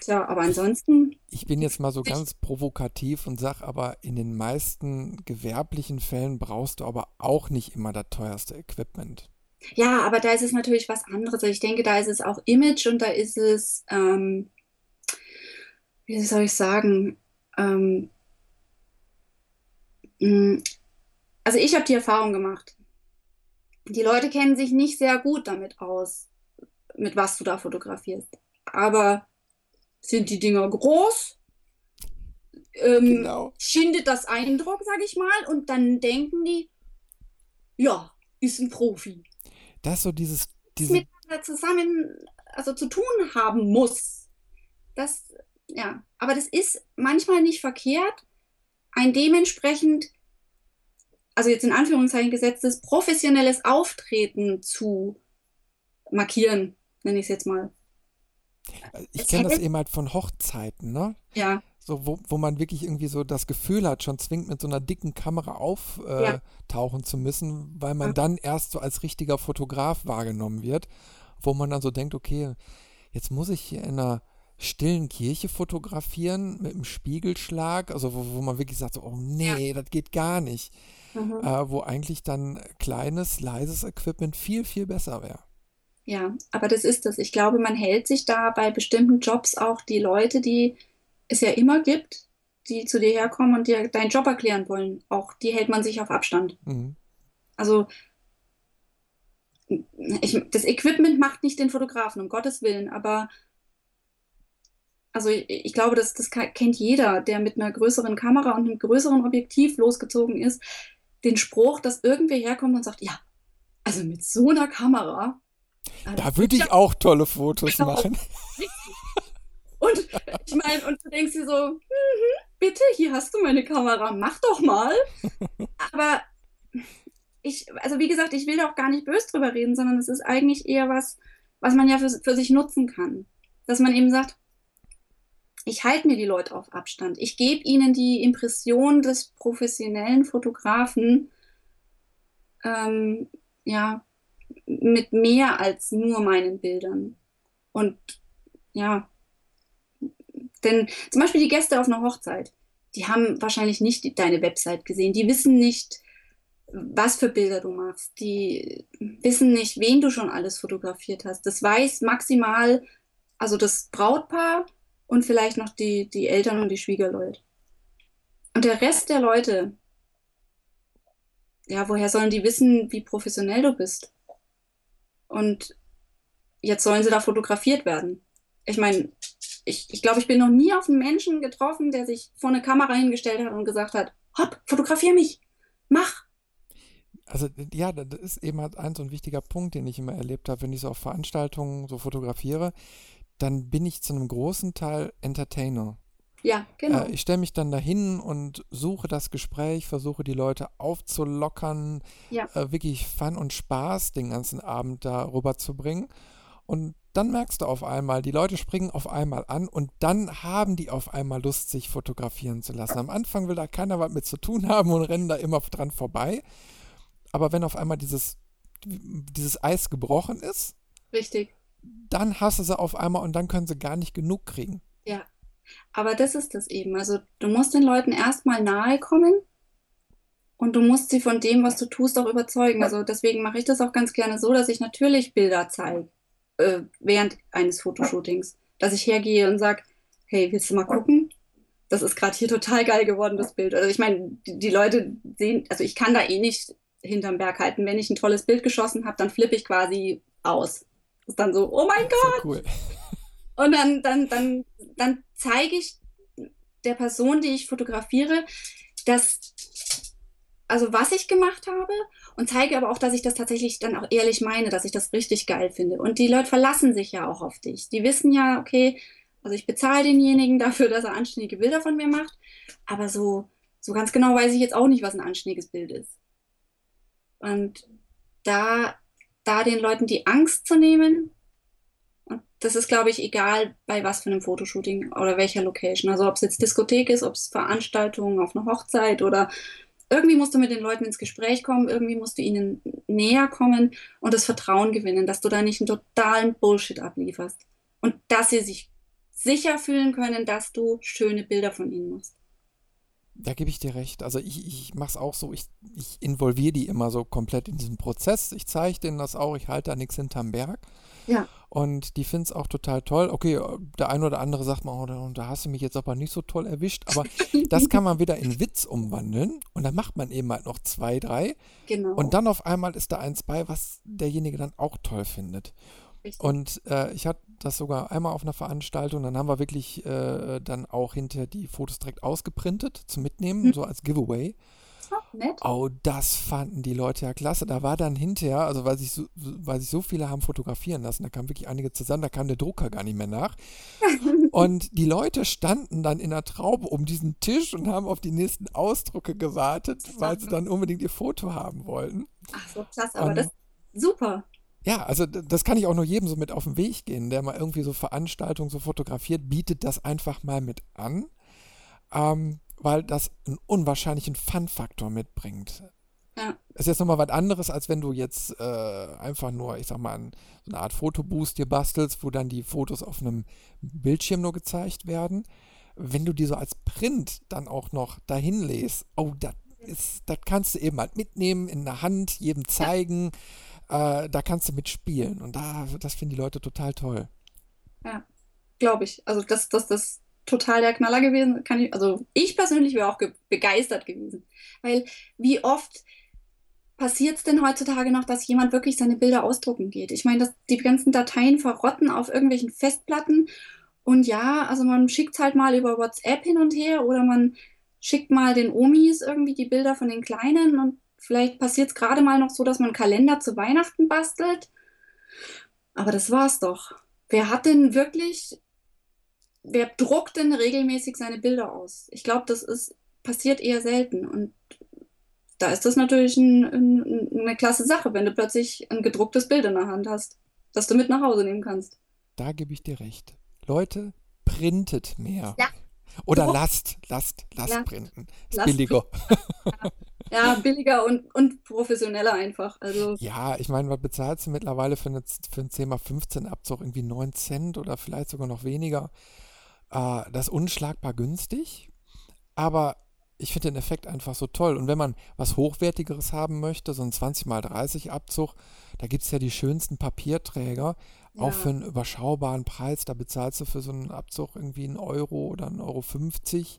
[SPEAKER 2] Tja, aber ansonsten.
[SPEAKER 1] Ich bin jetzt mal so ganz provokativ und sag aber, in den meisten gewerblichen Fällen brauchst du aber auch nicht immer das teuerste Equipment.
[SPEAKER 2] Ja, aber da ist es natürlich was anderes. Ich denke, da ist es auch Image und da ist es, ähm, wie soll ich sagen, ähm, also ich habe die Erfahrung gemacht. Die Leute kennen sich nicht sehr gut damit aus, mit was du da fotografierst. Aber sind die Dinger groß? Ähm, genau. Schindet das Eindruck, sage ich mal, und dann denken die, ja, ist ein Profi.
[SPEAKER 1] Das ist so dieses. Diese...
[SPEAKER 2] Miteinander zusammen, also zu tun haben muss. Das, ja, aber das ist manchmal nicht verkehrt, ein dementsprechend, also jetzt in Anführungszeichen gesetztes, professionelles Auftreten zu markieren, nenne ich es jetzt mal.
[SPEAKER 1] Ich kenne das eben halt von Hochzeiten, ne?
[SPEAKER 2] Ja.
[SPEAKER 1] So, wo, wo man wirklich irgendwie so das Gefühl hat, schon zwingend mit so einer dicken Kamera auftauchen äh, ja. zu müssen, weil man ja. dann erst so als richtiger Fotograf wahrgenommen wird, wo man dann so denkt, okay, jetzt muss ich hier in einer stillen Kirche fotografieren mit einem Spiegelschlag, also wo, wo man wirklich sagt, so, oh nee, ja. das geht gar nicht. Mhm. Äh, wo eigentlich dann kleines, leises Equipment viel, viel besser wäre.
[SPEAKER 2] Ja, aber das ist es. Ich glaube, man hält sich da bei bestimmten Jobs auch die Leute, die es ja immer gibt, die zu dir herkommen und dir deinen Job erklären wollen. Auch die hält man sich auf Abstand. Mhm. Also ich, das Equipment macht nicht den Fotografen, um Gottes Willen, aber also ich, glaube, das, das kennt jeder, der mit einer größeren Kamera und einem größeren Objektiv losgezogen ist, den Spruch, dass irgendwer herkommt und sagt, ja, also mit so einer Kamera
[SPEAKER 1] da würde ich auch tolle Fotos genau. machen. <laughs>
[SPEAKER 2] Und ich meine, und du denkst dir so, mhm, bitte, hier hast du meine Kamera, mach doch mal. <laughs> Aber ich, also wie gesagt, ich will da auch gar nicht böse drüber reden, sondern es ist eigentlich eher was, was man ja für, für sich nutzen kann. Dass man eben sagt, ich halte mir die Leute auf Abstand. Ich gebe ihnen die Impression des professionellen Fotografen, ähm, ja, mit mehr als nur meinen Bildern. Und ja, denn zum Beispiel die Gäste auf einer Hochzeit, die haben wahrscheinlich nicht deine Website gesehen. Die wissen nicht, was für Bilder du machst. Die wissen nicht, wen du schon alles fotografiert hast. Das weiß maximal, also das Brautpaar und vielleicht noch die, die Eltern und die Schwiegerleute. Und der Rest der Leute, ja, woher sollen die wissen, wie professionell du bist? Und jetzt sollen sie da fotografiert werden. Ich meine, ich, ich glaube, ich bin noch nie auf einen Menschen getroffen, der sich vor eine Kamera hingestellt hat und gesagt hat, hopp, fotografier mich, mach.
[SPEAKER 1] Also ja, das ist eben halt ein so ein wichtiger Punkt, den ich immer erlebt habe, wenn ich so auf Veranstaltungen so fotografiere, dann bin ich zu einem großen Teil Entertainer.
[SPEAKER 2] Ja, genau.
[SPEAKER 1] Äh, ich stelle mich dann dahin und suche das Gespräch, versuche die Leute aufzulockern, ja. äh, wirklich Fun und Spaß den ganzen Abend da rüberzubringen. Und dann merkst du auf einmal, die Leute springen auf einmal an und dann haben die auf einmal Lust, sich fotografieren zu lassen. Am Anfang will da keiner was mit zu tun haben und rennen da immer dran vorbei. Aber wenn auf einmal dieses, dieses Eis gebrochen ist,
[SPEAKER 2] Richtig.
[SPEAKER 1] Dann hast du sie auf einmal und dann können sie gar nicht genug kriegen.
[SPEAKER 2] Ja, aber das ist es eben. Also du musst den Leuten erstmal nahe kommen und du musst sie von dem, was du tust, auch überzeugen. Also deswegen mache ich das auch ganz gerne so, dass ich natürlich Bilder zeige äh, während eines Fotoshootings. Dass ich hergehe und sage, hey, willst du mal gucken? Das ist gerade hier total geil geworden, das Bild. Also ich meine, die, die, Leute sehen, also ich kann da eh nicht hinterm Berg halten. Wenn ich ein tolles Bild geschossen habe, dann flippe ich quasi aus. Das ist dann so, oh mein Gott! Cool. Und dann, dann, dann, dann zeige ich der Person, die ich fotografiere, dass, also was ich gemacht habe und zeige aber auch, dass ich das tatsächlich dann auch ehrlich meine, dass ich das richtig geil finde. Und die Leute verlassen sich ja auch auf dich. Die wissen ja, okay, also ich bezahle denjenigen dafür, dass er anständige Bilder von mir macht, aber so, so ganz genau weiß ich jetzt auch nicht, was ein anständiges Bild ist. Und da, da den Leuten die Angst zu nehmen, und das ist, glaube ich, egal bei was für einem Fotoshooting oder welcher Location. Also ob es jetzt Diskothek ist, ob es Veranstaltungen auf einer Hochzeit oder irgendwie musst du mit den Leuten ins Gespräch kommen, irgendwie musst du ihnen näher kommen und das Vertrauen gewinnen, dass du da nicht einen totalen Bullshit ablieferst. Und dass sie sich sicher fühlen können, dass du schöne Bilder von ihnen machst.
[SPEAKER 1] Da gebe ich dir recht. Also ich, ich mache es auch so, ich, ich involviere die immer so komplett in diesen Prozess. Ich zeige denen das auch, ich halte da nichts hinterm Berg.
[SPEAKER 2] Ja.
[SPEAKER 1] Und die finden es auch total toll. Okay, der eine oder andere sagt mal, oh, da, da hast du mich jetzt aber nicht so toll erwischt. Aber <laughs> das kann man wieder in Witz umwandeln. Und dann macht man eben halt noch zwei, drei.
[SPEAKER 2] Genau.
[SPEAKER 1] Und dann auf einmal ist da eins bei, was derjenige dann auch toll findet.
[SPEAKER 2] Richtig.
[SPEAKER 1] Und äh, ich hatte das sogar einmal auf einer Veranstaltung, dann haben wir wirklich äh, dann auch hinterher die Fotos direkt ausgeprintet zum Mitnehmen,
[SPEAKER 2] Mhm.
[SPEAKER 1] so als Giveaway.
[SPEAKER 2] Nett.
[SPEAKER 1] Oh, das fanden die Leute ja klasse. Da war dann hinterher, also weil sich so, weil sich so viele haben fotografieren lassen, da kamen wirklich einige zusammen, da kam der Drucker gar nicht mehr nach. <laughs> Und die Leute standen dann in der Traube um diesen Tisch und haben auf die nächsten Ausdrucke gewartet, weil sie dann unbedingt ihr Foto haben wollten.
[SPEAKER 2] Ach so, klasse, aber
[SPEAKER 1] Und-
[SPEAKER 2] das super.
[SPEAKER 1] Ja, also das kann ich auch nur jedem so mit auf den Weg gehen, der mal irgendwie so Veranstaltungen so fotografiert, bietet das einfach mal mit an, ähm, weil das einen unwahrscheinlichen Fun-Faktor mitbringt.
[SPEAKER 2] Ja.
[SPEAKER 1] Ist jetzt nochmal was anderes, als wenn du jetzt äh, einfach nur, ich sag mal, ein, so eine Art Fotoboost dir bastelst, wo dann die Fotos auf einem Bildschirm nur gezeigt werden. Wenn du die so als Print dann auch noch dahin lässt, oh, das ist, das kannst du eben halt mitnehmen, in der Hand, jedem zeigen, äh, da kannst du mitspielen. Und da, das finden die Leute total toll.
[SPEAKER 2] Glaube ich. Also das, das, das total der Knaller gewesen. Kann ich, also ich persönlich wäre auch ge begeistert gewesen. Weil wie oft passiert es denn heutzutage noch, dass jemand wirklich seine Bilder ausdrucken geht? Ich meine, dass die ganzen Dateien verrotten auf irgendwelchen Festplatten. Und ja, also man schickt halt mal über WhatsApp hin und her oder man schickt mal den Omis irgendwie die Bilder von den Kleinen und vielleicht passiert es gerade mal noch so, dass man einen Kalender zu Weihnachten bastelt. Aber das war's doch. Wer hat denn wirklich wer druckt denn regelmäßig seine Bilder aus? Ich glaube, das ist, passiert eher selten. Und da ist das natürlich ein, ein, eine klasse Sache, wenn du plötzlich ein gedrucktes Bild in der Hand hast, das du mit nach Hause nehmen kannst.
[SPEAKER 1] Da gebe ich dir recht. Leute, printet mehr.
[SPEAKER 2] Ja.
[SPEAKER 1] Oder
[SPEAKER 2] Druck.
[SPEAKER 1] lasst, lasst, lasst
[SPEAKER 2] Lasst.
[SPEAKER 1] printen. Ist
[SPEAKER 2] Lasst
[SPEAKER 1] billiger. <laughs>
[SPEAKER 2] Ja, billiger und, und professioneller einfach. Also,
[SPEAKER 1] Ja, ich meine, was bezahlst du mittlerweile für, eine, für einen 10x15 Abzug? Irgendwie 9 Cent oder vielleicht sogar noch weniger. Äh, das ist unschlagbar günstig, aber ich finde den Effekt einfach so toll. Und wenn man was Hochwertigeres haben möchte, so ein 20x30 Abzug, da gibt es ja die schönsten Papierträger,
[SPEAKER 2] ja,
[SPEAKER 1] auch für einen überschaubaren Preis. Da bezahlst du für so einen Abzug irgendwie einen Euro oder einen Euro 50.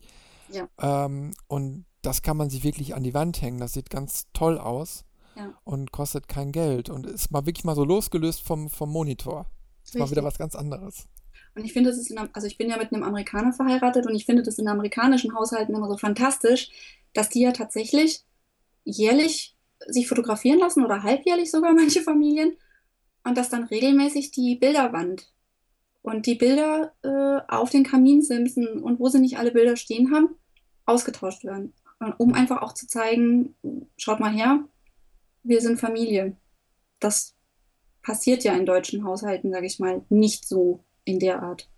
[SPEAKER 2] Ja.
[SPEAKER 1] Ähm, und das kann man sich wirklich an die Wand hängen. Das sieht ganz toll aus
[SPEAKER 2] Ja.
[SPEAKER 1] und kostet kein Geld und ist mal wirklich mal so losgelöst vom, vom Monitor. Ist mal wieder was ganz anderes.
[SPEAKER 2] Und ich finde, das ist in, also ich bin ja mit einem Amerikaner verheiratet und ich finde das in amerikanischen Haushalten immer so fantastisch, dass die ja tatsächlich jährlich sich fotografieren lassen oder halbjährlich sogar <laughs> manche Familien und dass dann regelmäßig die Bilderwand und die Bilder äh, auf den Kaminsimsen und wo sie nicht alle Bilder stehen haben, ausgetauscht werden. Um einfach auch zu zeigen, schaut mal her, wir sind Familie. Das passiert ja in deutschen Haushalten, sage ich mal, nicht so in der Art.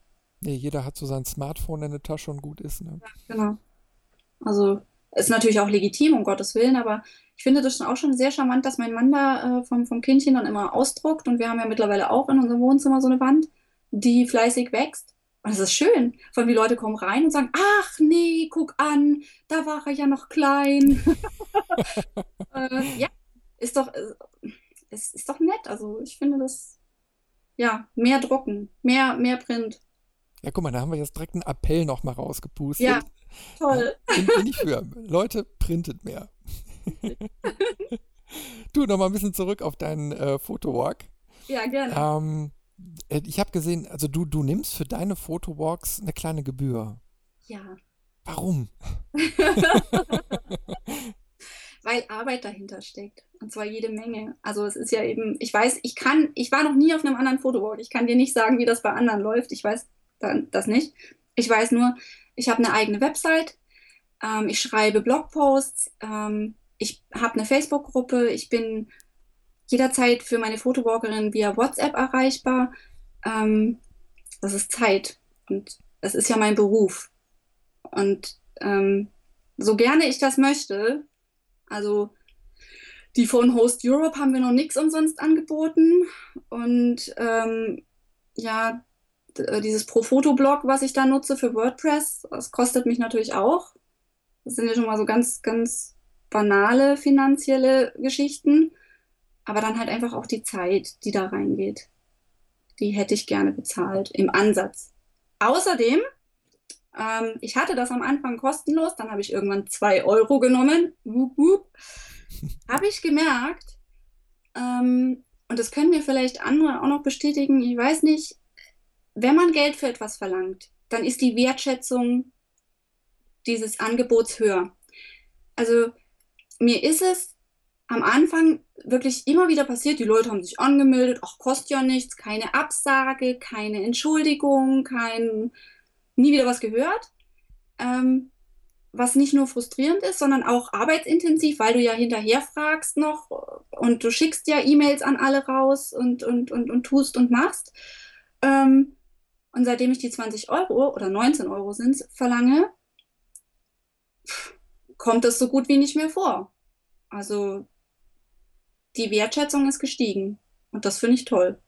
[SPEAKER 1] Nee, jeder hat so sein Smartphone in der Tasche und gut ist, ne?
[SPEAKER 2] Genau. Also ist natürlich auch legitim, um Gottes Willen, aber ich finde das schon auch schon sehr charmant, dass mein Mann da äh, vom, vom Kindchen dann immer ausdruckt und wir haben ja mittlerweile auch in unserem Wohnzimmer so eine Wand, die fleißig wächst. Und es ist schön. Allem die Leute kommen rein und sagen, ach nee, guck an, da war er ja noch klein. <laughs> äh, ja, ist doch, äh, es ist doch nett. Also ich finde das, ja, mehr drucken, mehr, mehr Print.
[SPEAKER 1] Ja, guck mal, da haben wir jetzt direkt einen Appell nochmal rausgepustet.
[SPEAKER 2] Ja, toll.
[SPEAKER 1] Bin, bin ich für. Leute, printet mehr. <laughs> du, nochmal ein bisschen zurück auf deinen äh, Fotowalk.
[SPEAKER 2] Ja, gerne.
[SPEAKER 1] Ähm, äh, ich habe gesehen, also du, du nimmst für deine Fotowalks eine kleine Gebühr.
[SPEAKER 2] Ja.
[SPEAKER 1] Warum? <laughs>
[SPEAKER 2] weil Arbeit dahinter steckt. Und zwar jede Menge. Also es ist ja eben, ich weiß, ich kann, ich war noch nie auf einem anderen Fotowalk. Ich kann dir nicht sagen, wie das bei anderen läuft. Ich weiß das nicht. Ich weiß nur, ich habe eine eigene Website. Ähm, ich schreibe Blogposts. Ähm, ich habe eine Facebook-Gruppe, ich bin jederzeit für meine Fotowalkerin via WhatsApp erreichbar. Ähm, das ist Zeit und das ist ja mein Beruf. Und ähm, so gerne ich das möchte, also die von Host Europe haben wir noch nichts umsonst angeboten. Und ähm, ja, äh, dieses Pro-Foto-Blog, was ich da nutze für WordPress, das kostet mich natürlich auch. Das sind ja schon mal so ganz, ganz banale finanzielle Geschichten. Aber dann halt einfach auch die Zeit, die da reingeht. Die hätte ich gerne bezahlt im Ansatz. Außerdem, ähm, ich hatte das am Anfang kostenlos, dann habe ich irgendwann zwei Euro genommen. <laughs> habe ich gemerkt, ähm, und das können mir vielleicht andere auch noch bestätigen, ich weiß nicht, wenn man Geld für etwas verlangt, dann ist die Wertschätzung dieses Angebots höher. Also mir ist es am Anfang wirklich immer wieder passiert, die Leute haben sich angemeldet, ach, kostet ja nichts, keine Absage, keine Entschuldigung, kein, nie wieder was gehört. Ähm, was nicht nur frustrierend ist, sondern auch arbeitsintensiv, weil du ja hinterher fragst noch und du schickst ja E-Mails an alle raus und, und, und, und tust und machst. Ähm, und seitdem ich die 20 Euro oder 19 Euro sind, verlange, kommt das so gut wie nicht mehr vor. Also die Wertschätzung ist gestiegen und das finde ich toll.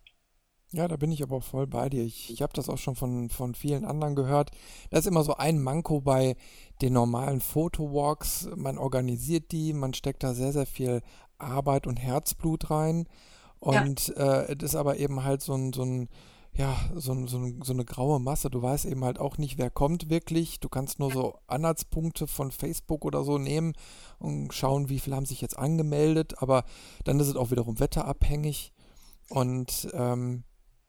[SPEAKER 1] Ja, da bin ich aber voll bei dir. Ich, ich habe das auch schon von, von vielen anderen gehört. Da ist immer so ein Manko bei den normalen Fotowalks. Man organisiert die, man steckt da sehr, sehr viel Arbeit und Herzblut rein. Und ja. äh, es ist aber eben halt so ein, so ein ja, so, so, so, eine graue Masse. Du weißt eben halt auch nicht, wer kommt wirklich. Du kannst nur so Anhaltspunkte von Facebook oder so nehmen und schauen, wie viele haben sich jetzt angemeldet. Aber dann ist es auch wiederum wetterabhängig. Und ähm,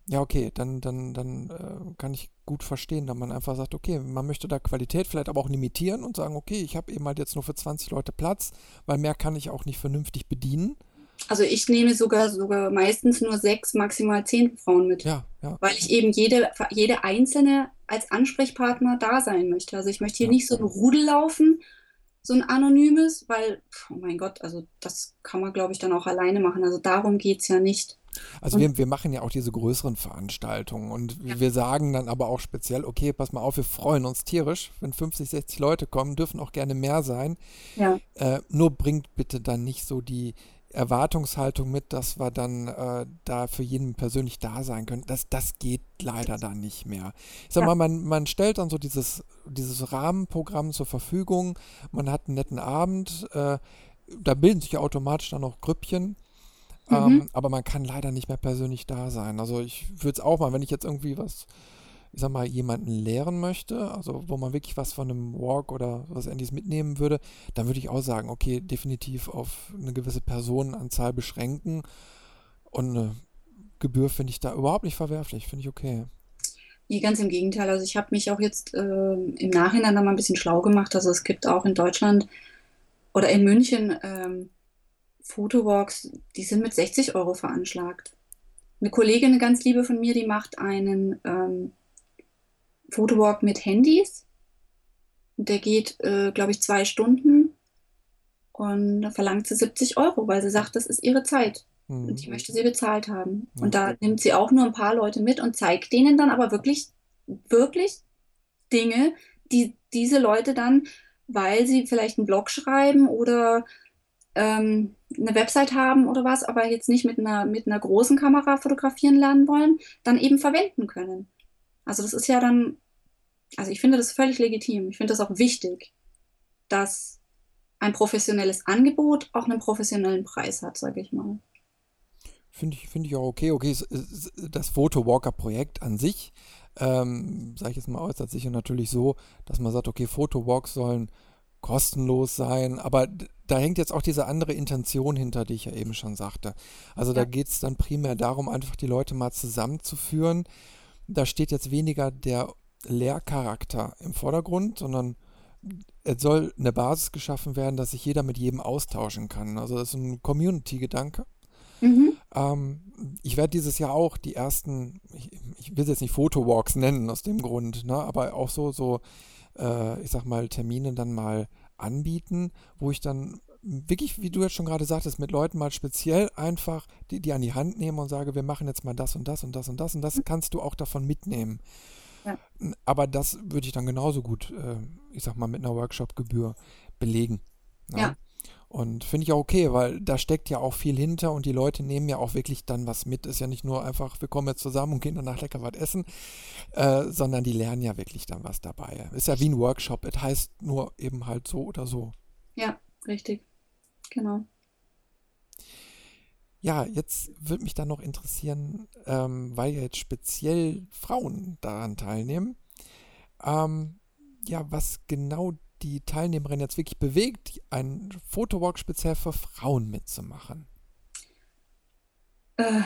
[SPEAKER 1] ja, okay, dann, dann, dann äh, kann ich gut verstehen, dass man einfach sagt, okay, man möchte da Qualität vielleicht aber auch limitieren und sagen, okay, ich habe eben halt jetzt nur für 20 Leute Platz, weil mehr kann ich auch nicht vernünftig bedienen.
[SPEAKER 2] Also ich nehme sogar sogar meistens nur sechs, maximal zehn Frauen mit.
[SPEAKER 1] Ja, ja.
[SPEAKER 2] Weil ich eben jede, jede einzelne als Ansprechpartner da sein möchte. Also ich möchte hier ja. nicht so ein Rudel laufen, so ein anonymes, weil, oh mein Gott, also das kann man, glaube ich, dann auch alleine machen. Also darum geht es ja nicht.
[SPEAKER 1] Also wir, wir machen ja auch diese größeren Veranstaltungen und ja. wir sagen dann aber auch speziell, okay, pass mal auf, wir freuen uns tierisch, wenn 50, 60 Leute kommen, dürfen auch gerne mehr sein.
[SPEAKER 2] Ja.
[SPEAKER 1] Äh, nur bringt bitte dann nicht so die Erwartungshaltung mit, dass wir dann äh, da für jeden persönlich da sein können. Das, das geht leider dann nicht mehr. Ich sag ja. mal, man, man stellt dann so dieses, dieses Rahmenprogramm zur Verfügung, man hat einen netten Abend, äh, da bilden sich ja automatisch dann auch Grüppchen Mhm. Ähm, aber man kann leider nicht mehr persönlich da sein. Also ich würde es auch mal, wenn ich jetzt irgendwie was, ich sag mal, jemanden lehren möchte, also wo man wirklich was von einem Walk oder was ähnliches mitnehmen würde, dann würde ich auch sagen, okay, definitiv auf eine gewisse Personenanzahl beschränken. Und eine Gebühr finde ich da überhaupt nicht verwerflich, finde ich okay.
[SPEAKER 2] Nee, ganz im Gegenteil. Also ich habe mich auch jetzt äh, im Nachhinein da mal ein bisschen schlau gemacht. Also es gibt auch in Deutschland oder in München ähm, Fotowalks, die sind mit 60 Euro veranschlagt. Eine Kollegin, eine ganz liebe von mir, die macht einen ähm, Fotowalk mit Handys. Und der geht, äh, glaube ich, zwei Stunden. Und da verlangt sie 70 Euro, weil sie sagt, das ist ihre Zeit. Mhm. Und die möchte sie bezahlt haben. Mhm. Und da nimmt sie auch nur ein paar Leute mit und zeigt denen dann aber wirklich, wirklich Dinge, die diese Leute dann, weil sie vielleicht einen Blog schreiben oder ähm, eine Website haben oder was, aber jetzt nicht mit einer, mit einer großen Kamera fotografieren lernen wollen, dann eben verwenden können. Also das ist ja dann, also ich finde das völlig legitim. Ich finde das auch wichtig, dass ein professionelles Angebot auch einen professionellen Preis hat, sage ich mal.
[SPEAKER 1] Finde ich, find ich auch okay. Okay, das Photowalker-Projekt an sich, ähm, sage ich jetzt mal, äußert sich natürlich so, dass man sagt, okay, Photowalks sollen kostenlos sein, aber da hängt jetzt auch diese andere Intention hinter, die ich ja eben schon sagte. Also ja. da geht es dann primär darum, einfach die Leute mal zusammenzuführen. Da steht jetzt weniger der Lehrcharakter im Vordergrund, sondern es soll eine Basis geschaffen werden, dass sich jeder mit jedem austauschen kann. Also das ist ein Community-Gedanke. Mhm. Ähm, ich werde dieses Jahr auch die ersten, ich, ich will es jetzt nicht Fotowalks nennen aus dem Grund, ne, aber auch so, so äh, ich sag mal, Termine dann mal anbieten, wo ich dann wirklich, wie du jetzt schon gerade sagtest, mit Leuten mal speziell einfach die, die an die Hand nehmen und sage, wir machen jetzt mal das und das und das und das und das kannst du auch davon mitnehmen. Ja. Aber das würde ich dann genauso gut, äh, ich sag mal, mit einer Workshop-Gebühr belegen. Ja. ja. Und finde ich auch okay, weil da steckt ja auch viel hinter und die Leute nehmen ja auch wirklich dann was mit. Ist ja nicht nur einfach, wir kommen jetzt zusammen und gehen danach lecker was essen, äh, sondern die lernen ja wirklich dann was dabei. Ist ja wie ein Workshop. Es heißt nur eben halt so oder so.
[SPEAKER 2] Ja, richtig. Genau.
[SPEAKER 1] Ja, jetzt würde mich dann noch interessieren, ähm, weil ja jetzt speziell Frauen daran teilnehmen, ähm, ja, was genau die Teilnehmerin jetzt wirklich bewegt, einen Fotowalk speziell für Frauen mitzumachen?
[SPEAKER 2] Äh,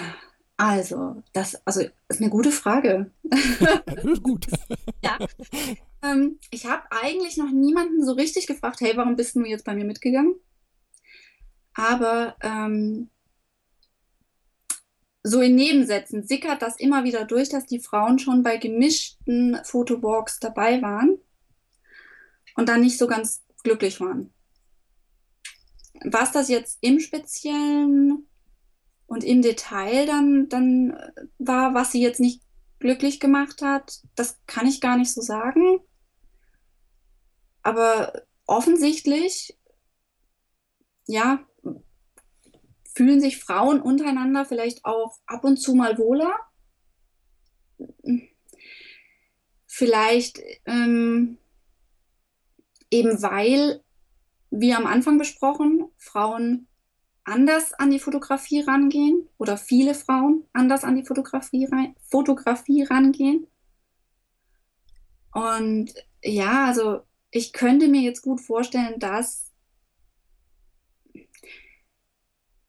[SPEAKER 2] also, das also, ist eine gute Frage.
[SPEAKER 1] gut. <laughs>
[SPEAKER 2] ja. Ähm, ich habe eigentlich noch niemanden so richtig gefragt, hey, warum bist du jetzt bei mir mitgegangen? Aber ähm, so in Nebensätzen sickert das immer wieder durch, dass die Frauen schon bei gemischten Fotowalks dabei waren und dann nicht so ganz glücklich waren. Was das jetzt im Speziellen und im Detail dann, dann war, was sie jetzt nicht glücklich gemacht hat, das kann ich gar nicht so sagen. Aber offensichtlich, ja, fühlen sich Frauen untereinander vielleicht auch ab und zu mal wohler. Vielleicht ähm, eben weil, wie am Anfang besprochen, Frauen anders an die Fotografie rangehen oder viele Frauen anders an die Fotografie, Fotografie rangehen. Und ja, also ich könnte mir jetzt gut vorstellen, dass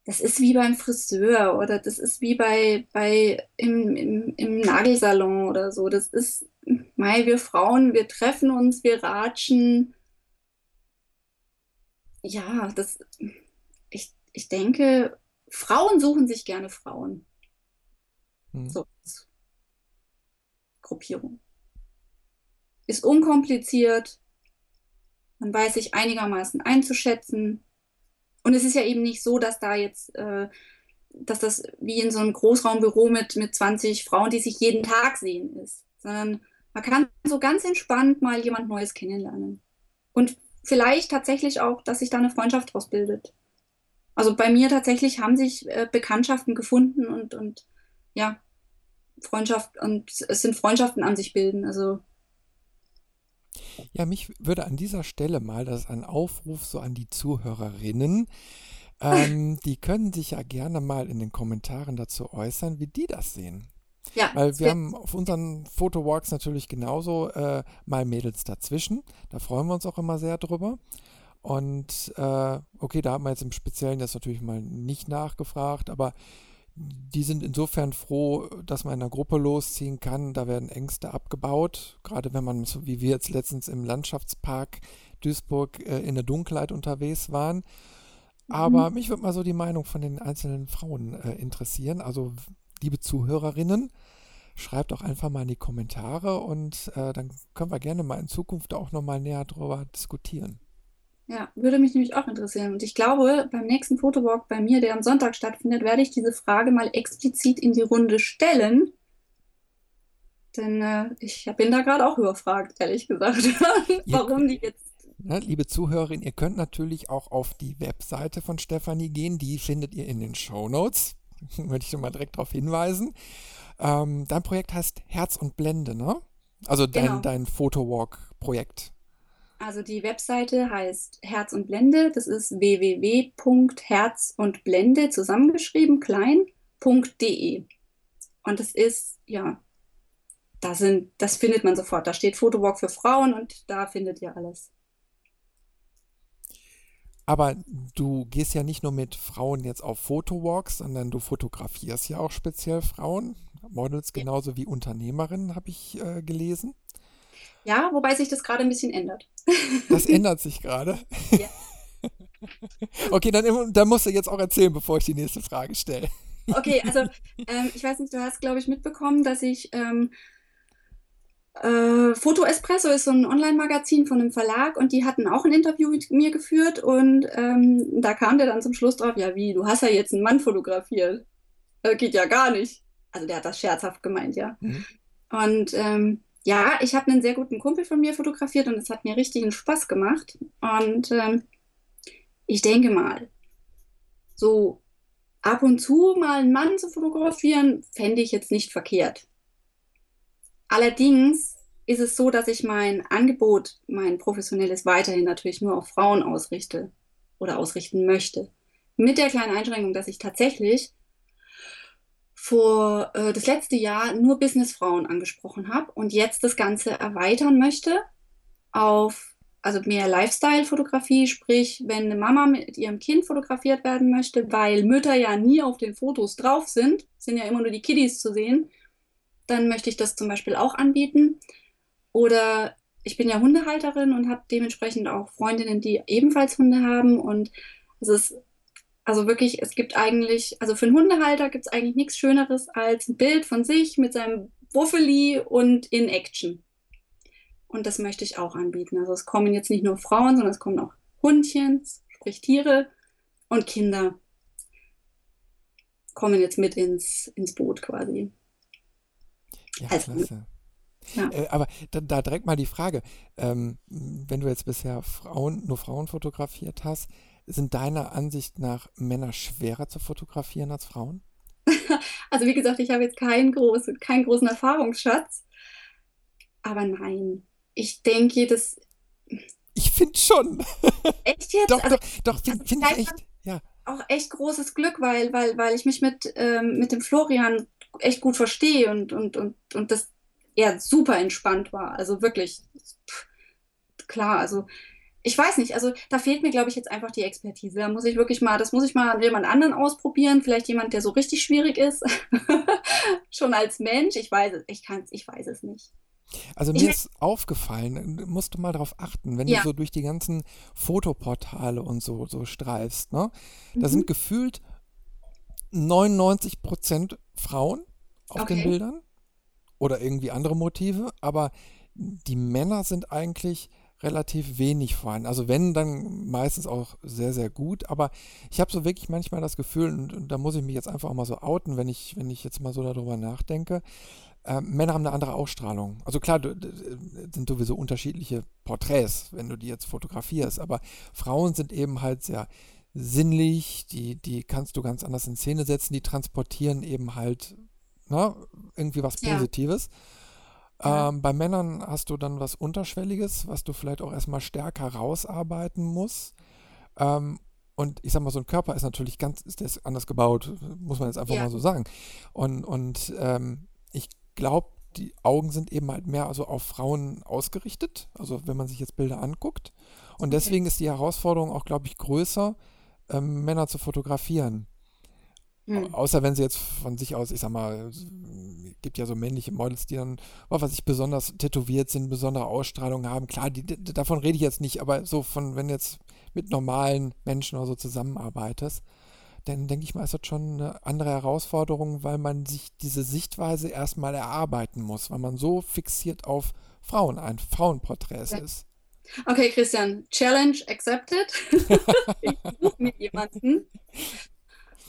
[SPEAKER 2] das ist wie beim Friseur oder das ist wie bei, bei im, im, im Nagelsalon oder so. Das ist, mei, wir Frauen, wir treffen uns, wir ratschen, ja, das, ich, ich denke, Frauen suchen sich gerne Frauen. Hm. So. Gruppierung. Ist unkompliziert. Man weiß sich einigermaßen einzuschätzen. Und es ist ja eben nicht so, dass da jetzt, äh, dass das wie in so einem Großraumbüro mit, mit 20 Frauen, die sich jeden Tag sehen, ist. Sondern man kann so ganz entspannt mal jemand Neues kennenlernen. Und vielleicht tatsächlich auch, dass sich da eine Freundschaft ausbildet. Also bei mir tatsächlich haben sich äh, Bekanntschaften gefunden und, und ja, Freundschaft und es sind Freundschaften an sich bilden. Also
[SPEAKER 1] ja, mich würde an dieser Stelle mal, das ist ein Aufruf so an die Zuhörerinnen, ähm, <laughs> die können sich ja gerne mal in den Kommentaren dazu äußern, wie die das sehen. Ja, Weil wir haben auf unseren Fotowalks natürlich genauso äh, mal Mädels dazwischen. Da freuen wir uns auch immer sehr drüber. Und äh, okay, da haben wir jetzt im Speziellen jetzt natürlich mal nicht nachgefragt, aber die sind insofern froh, dass man in einer Gruppe losziehen kann. Da werden Ängste abgebaut, gerade wenn man, so wie wir jetzt letztens im Landschaftspark Duisburg äh, in der Dunkelheit unterwegs waren. Aber mhm. mich würde mal so die Meinung von den einzelnen Frauen äh, interessieren. Also liebe Zuhörerinnen, schreibt auch einfach mal in die Kommentare und äh, dann können wir gerne mal in Zukunft auch nochmal näher darüber diskutieren.
[SPEAKER 2] Ja, würde mich nämlich auch interessieren. Und ich glaube, beim nächsten Fotowalk bei mir, der am Sonntag stattfindet, werde ich diese Frage mal explizit in die Runde stellen. Denn äh, ich bin da gerade auch überfragt, ehrlich gesagt, <laughs> warum die jetzt.
[SPEAKER 1] Ja, liebe Zuhörerin, ihr könnt natürlich auch auf die Webseite von Stefanie gehen. Die findet ihr in den Show Notes. <laughs> Möchte ich schon mal direkt darauf hinweisen. Ähm, dein Projekt heißt Herz und Blende, ne? Also dein, genau. dein Photowalk-Projekt.
[SPEAKER 2] Also die Webseite heißt Herz und Blende. Das ist www.herz und Blende zusammengeschrieben, klein.de. Und das ist, ja, da sind, das findet man sofort. Da steht Photowalk für Frauen und da findet ihr alles.
[SPEAKER 1] Aber du gehst ja nicht nur mit Frauen jetzt auf Fotowalks, sondern du fotografierst ja auch speziell Frauen, Models genauso wie Unternehmerinnen, habe ich äh, gelesen.
[SPEAKER 2] Ja, wobei sich das gerade ein bisschen ändert.
[SPEAKER 1] Das <laughs> ändert sich gerade. Ja. <laughs> Okay, dann, dann musst du jetzt auch erzählen, bevor ich die nächste Frage stelle.
[SPEAKER 2] Okay, also <laughs> ähm, ich weiß nicht, du hast, glaube ich, mitbekommen, dass ich ähm, Äh, Foto Espresso ist so ein Online-Magazin von einem Verlag und die hatten auch ein Interview mit mir geführt und ähm, da kam der dann zum Schluss drauf, ja wie, du hast ja jetzt einen Mann fotografiert. Das geht ja gar nicht. Also der hat das scherzhaft gemeint, ja. Mhm. Und ähm, ja, ich habe einen sehr guten Kumpel von mir fotografiert und es hat mir richtigen Spaß gemacht. Und ähm, ich denke mal, so ab und zu mal einen Mann zu fotografieren, fände ich jetzt nicht verkehrt. Allerdings ist es so, dass ich mein Angebot, mein professionelles weiterhin natürlich nur auf Frauen ausrichte oder ausrichten möchte. Mit der kleinen Einschränkung, dass ich tatsächlich vor äh, das letzte Jahr nur Businessfrauen angesprochen habe und jetzt das Ganze erweitern möchte auf also mehr Lifestyle-Fotografie, sprich, wenn eine Mama mit ihrem Kind fotografiert werden möchte, weil Mütter ja nie auf den Fotos drauf sind, sind ja immer nur die Kiddies zu sehen, dann möchte ich das zum Beispiel auch anbieten. Oder ich bin ja Hundehalterin und habe dementsprechend auch Freundinnen, die ebenfalls Hunde haben. Und es ist also wirklich, es gibt eigentlich, also für einen Hundehalter gibt es eigentlich nichts Schöneres als ein Bild von sich mit seinem Wuffeli und in Action. Und das möchte ich auch anbieten. Also es kommen jetzt nicht nur Frauen, sondern es kommen auch Hundchen, sprich Tiere und Kinder kommen jetzt mit ins, ins Boot quasi.
[SPEAKER 1] Ja, also, klasse. Ja. Äh, aber da, da, direkt mal die Frage, ähm, wenn du jetzt bisher Frauen, nur Frauen fotografiert hast, sind deiner Ansicht nach Männer schwerer zu fotografieren als Frauen? <laughs>
[SPEAKER 2] also wie gesagt, ich habe jetzt keinen großen, keinen großen Erfahrungsschatz. Aber nein, ich denke, das.
[SPEAKER 1] Ich finde schon. <laughs>
[SPEAKER 2] Echt jetzt?
[SPEAKER 1] doch, also, doch, doch, finde find ich echt. Ja.
[SPEAKER 2] Auch echt großes Glück, weil, weil, weil ich mich mit, ähm, mit dem Florian echt gut verstehe und, und, und, und das er super entspannt war. Also wirklich, pff, klar, also ich weiß nicht, also da fehlt mir, glaube ich, jetzt einfach die Expertise. Da muss ich wirklich mal, das muss ich mal an jemand anderen ausprobieren. Vielleicht jemand, der so richtig schwierig ist. <laughs> Schon als Mensch. Ich weiß es, ich kann ich weiß es nicht.
[SPEAKER 1] Also mir ist aufgefallen, musst du mal darauf achten, wenn ja. du so durch die ganzen Fotoportale und so, so streifst, ne? Da mhm. sind gefühlt 99 Prozent Frauen auf okay. den Bildern oder irgendwie andere Motive, aber die Männer sind eigentlich relativ wenig vorhanden. Also wenn, dann meistens auch sehr, sehr gut. Aber ich habe so wirklich manchmal das Gefühl, und, und, da muss ich mich jetzt einfach auch mal so outen, wenn ich, wenn ich jetzt mal so darüber nachdenke, äh, Männer haben eine andere Ausstrahlung. Also klar, du, sind sowieso unterschiedliche Porträts, wenn du die jetzt fotografierst, aber Frauen sind eben halt sehr sinnlich, die, die kannst du ganz anders in Szene setzen, die transportieren eben halt na, ne, irgendwie was Positives. Ja. Ähm, bei Männern hast du dann was Unterschwelliges, was du vielleicht auch erstmal stärker rausarbeiten musst. Ähm, und ich sag mal, so ein Körper ist natürlich ganz, ist der anders gebaut, muss man jetzt einfach ja. mal so sagen. Und, und ähm, ich glaube, die Augen sind eben halt mehr also auf Frauen ausgerichtet, also wenn man sich jetzt Bilder anguckt. Und deswegen ist die Herausforderung auch, glaube ich, größer, ähm, Männer zu fotografieren. Hm. Außer wenn sie jetzt von sich aus, ich sag mal, gibt ja so männliche Models, die dann, oh, was ich besonders tätowiert sind, besondere Ausstrahlung haben. Klar, die, davon rede ich jetzt nicht, aber so von, wenn jetzt mit normalen Menschen oder so zusammenarbeitest, dann denke ich mal, ist das schon eine andere Herausforderung, weil man sich diese Sichtweise erstmal erarbeiten muss, weil man so fixiert auf Frauen, ein Frauenporträt ja. ist.
[SPEAKER 2] Okay, Christian, Challenge accepted. <laughs> ich suche mir jemanden,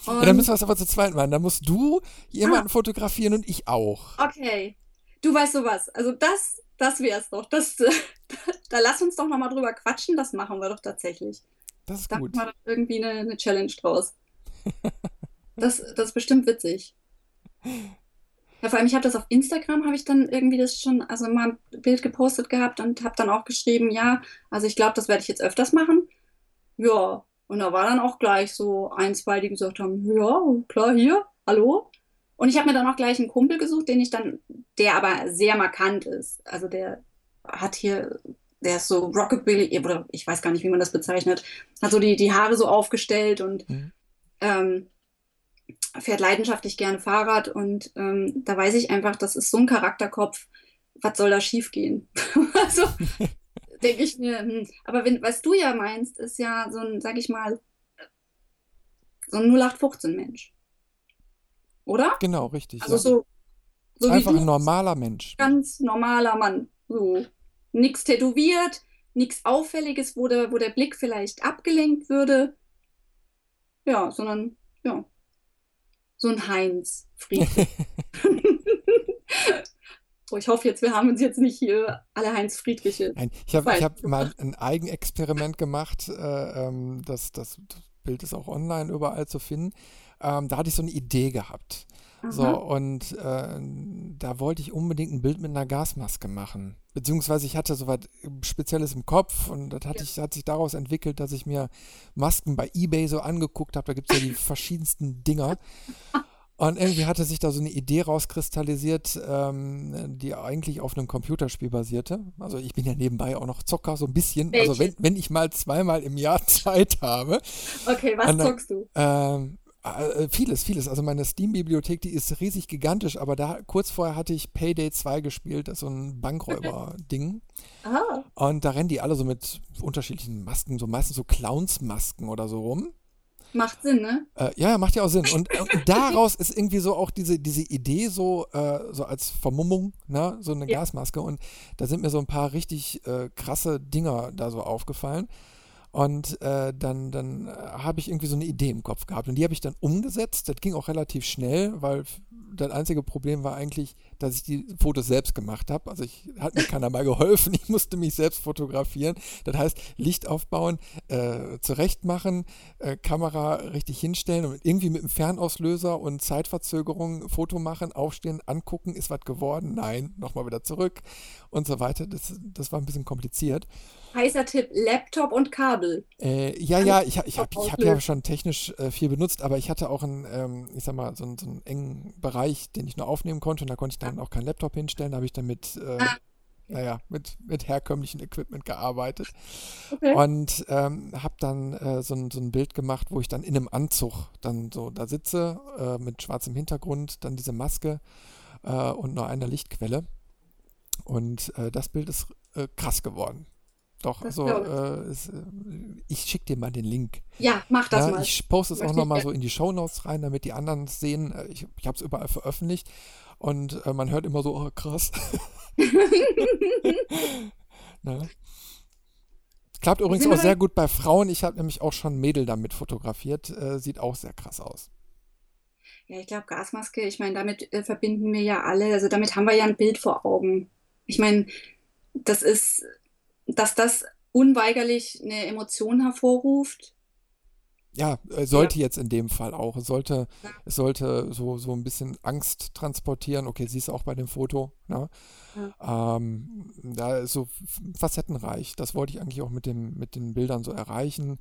[SPEAKER 1] und ja, dann müssen wir es aber zu zweit machen. Da musst du jemanden ah. fotografieren und ich auch.
[SPEAKER 2] Okay. Du weißt sowas. Also das, das es doch. Das, <laughs> da lass uns doch nochmal drüber quatschen. Das machen wir doch tatsächlich.
[SPEAKER 1] Das ist da gut.
[SPEAKER 2] Da machen wir irgendwie eine, eine Challenge draus. <laughs> das, das ist bestimmt witzig. Ja, vor allem, ich habe das auf Instagram, habe ich dann irgendwie das schon, also mal ein Bild gepostet gehabt und habe dann auch geschrieben, ja, also ich glaube, das werde ich jetzt öfters machen. Ja, und da war dann auch gleich so ein, zwei, die gesagt haben, ja, klar, hier, hallo. Und ich habe mir dann auch gleich einen Kumpel gesucht, den ich dann, der aber sehr markant ist. Also der hat hier, der ist so Rockabilly, oder ich weiß gar nicht, wie man das bezeichnet, hat so die, die Haare so aufgestellt und mhm. ähm, fährt leidenschaftlich gerne Fahrrad. Und ähm, da weiß ich einfach, das ist so ein Charakterkopf, was soll da schiefgehen? <laughs> also <laughs> denke ich mir, hm. aber wenn, was du ja meinst, ist ja so ein, sag ich mal, so ein 0815-Mensch. Oder?
[SPEAKER 1] Genau, richtig.
[SPEAKER 2] Also ja. so So
[SPEAKER 1] Einfach ein normaler Mensch.
[SPEAKER 2] ganz normaler Mann. So. Nichts tätowiert, nichts Auffälliges, wo der, wo der Blick vielleicht abgelenkt würde. Ja, sondern, ja, so ein Heinz Friedrich. <laughs> <laughs> So, ich hoffe jetzt, wir haben uns jetzt nicht hier alle Heinz Friedriche.
[SPEAKER 1] Nein, ich habe hab mal ein Eigenexperiment gemacht. Äh, ähm, das, das, Bild ist auch online überall zu finden. Ähm, da hatte ich so eine Idee gehabt. So,
[SPEAKER 2] Aha.
[SPEAKER 1] und äh, da wollte ich unbedingt ein Bild mit einer Gasmaske machen. Beziehungsweise ich hatte so was Spezielles im Kopf und das hat,
[SPEAKER 2] Ja.
[SPEAKER 1] ich, hat sich daraus entwickelt, dass ich mir Masken bei eBay so angeguckt habe. Da gibt es ja die verschiedensten Dinger. <laughs> Und irgendwie hatte sich da so eine Idee rauskristallisiert, ähm, die eigentlich auf einem Computerspiel basierte. Also ich bin ja nebenbei auch noch Zocker, so ein bisschen. Also wenn,
[SPEAKER 2] Welches?
[SPEAKER 1] wenn ich mal zweimal im Jahr <laughs> Zeit habe.
[SPEAKER 2] Okay, was
[SPEAKER 1] dann-
[SPEAKER 2] zockst du?
[SPEAKER 1] Ähm, äh, vieles, vieles. Also meine Steam-Bibliothek, die ist riesig gigantisch, aber da kurz vorher hatte ich Payday 2 gespielt, das ist so ein Bankräuber-Ding. <laughs>
[SPEAKER 2] Ah,
[SPEAKER 1] Und da rennen die alle so mit unterschiedlichen Masken, so meistens so Clowns-Masken oder so rum.
[SPEAKER 2] Macht Sinn, ne?
[SPEAKER 1] Äh, ja, ja, macht ja auch Sinn. Und, äh, und daraus ist irgendwie so auch diese, diese Idee so, äh, so als Vermummung, ne, so eine
[SPEAKER 2] Ja.
[SPEAKER 1] Gasmaske. Und da sind mir so ein paar richtig äh, krasse Dinger da so aufgefallen. Und äh, dann, dann äh, habe ich irgendwie so eine Idee im Kopf gehabt. Und die habe ich dann umgesetzt. Das ging auch relativ schnell, weil das einzige Problem war eigentlich, dass ich die Fotos selbst gemacht habe. Also ich hat mir keiner mal geholfen. Ich musste mich selbst fotografieren. Das heißt, Licht aufbauen, äh, zurecht machen, äh, Kamera richtig hinstellen und irgendwie mit dem Fernauslöser und Zeitverzögerung Foto machen, aufstehen, angucken, ist was geworden? Nein, nochmal wieder zurück und so weiter. Das, das war ein bisschen kompliziert.
[SPEAKER 2] Heißer Tipp, Laptop und Kabel.
[SPEAKER 1] Äh, ja, ja, ich, ich habe hab ja schon technisch äh, viel benutzt, aber ich hatte auch einen, ähm, ich sag mal, so, einen- so einen engen Bereich, den ich nur aufnehmen konnte und da konnte ich dann auch keinen Laptop hinstellen. Da habe ich dann mit, äh,
[SPEAKER 2] Ah.
[SPEAKER 1] naja, mit, mit herkömmlichen Equipment gearbeitet.
[SPEAKER 2] Okay.
[SPEAKER 1] Und ähm, habe dann äh, so, ein, so ein Bild gemacht, wo ich dann in einem Anzug dann so da sitze, äh, mit schwarzem Hintergrund, dann diese Maske äh, und nur einer Lichtquelle. Und das Bild ist krass geworden. Doch,
[SPEAKER 2] Das
[SPEAKER 1] also äh, ist, äh, ich schicke dir mal den Link.
[SPEAKER 2] Ja, mach das
[SPEAKER 1] Ja,
[SPEAKER 2] mal.
[SPEAKER 1] ich poste es auch
[SPEAKER 2] Möchte
[SPEAKER 1] nochmal so in die Shownotes rein, damit die anderen es sehen. Äh, Ich, ich habe es überall veröffentlicht und äh, man hört immer so, oh krass. <laughs> Ne? Klappt übrigens auch sehr gut bei Frauen. Ich habe nämlich auch schon Mädel damit fotografiert. Äh, sieht auch sehr krass aus.
[SPEAKER 2] Ja, ich glaube, Gasmaske, ich meine, damit äh, verbinden wir ja alle, also damit haben wir ja ein Bild vor Augen. Ich meine, das ist, dass das unweigerlich eine Emotion hervorruft.
[SPEAKER 1] Ja, äh, sollte jetzt in dem Fall auch. Es sollte, es sollte so, so ein bisschen Angst transportieren. Okay, siehst du auch bei dem Foto. Ne? Ähm, da ist so facettenreich. Das wollte ich eigentlich auch mit dem, mit den Bildern so erreichen.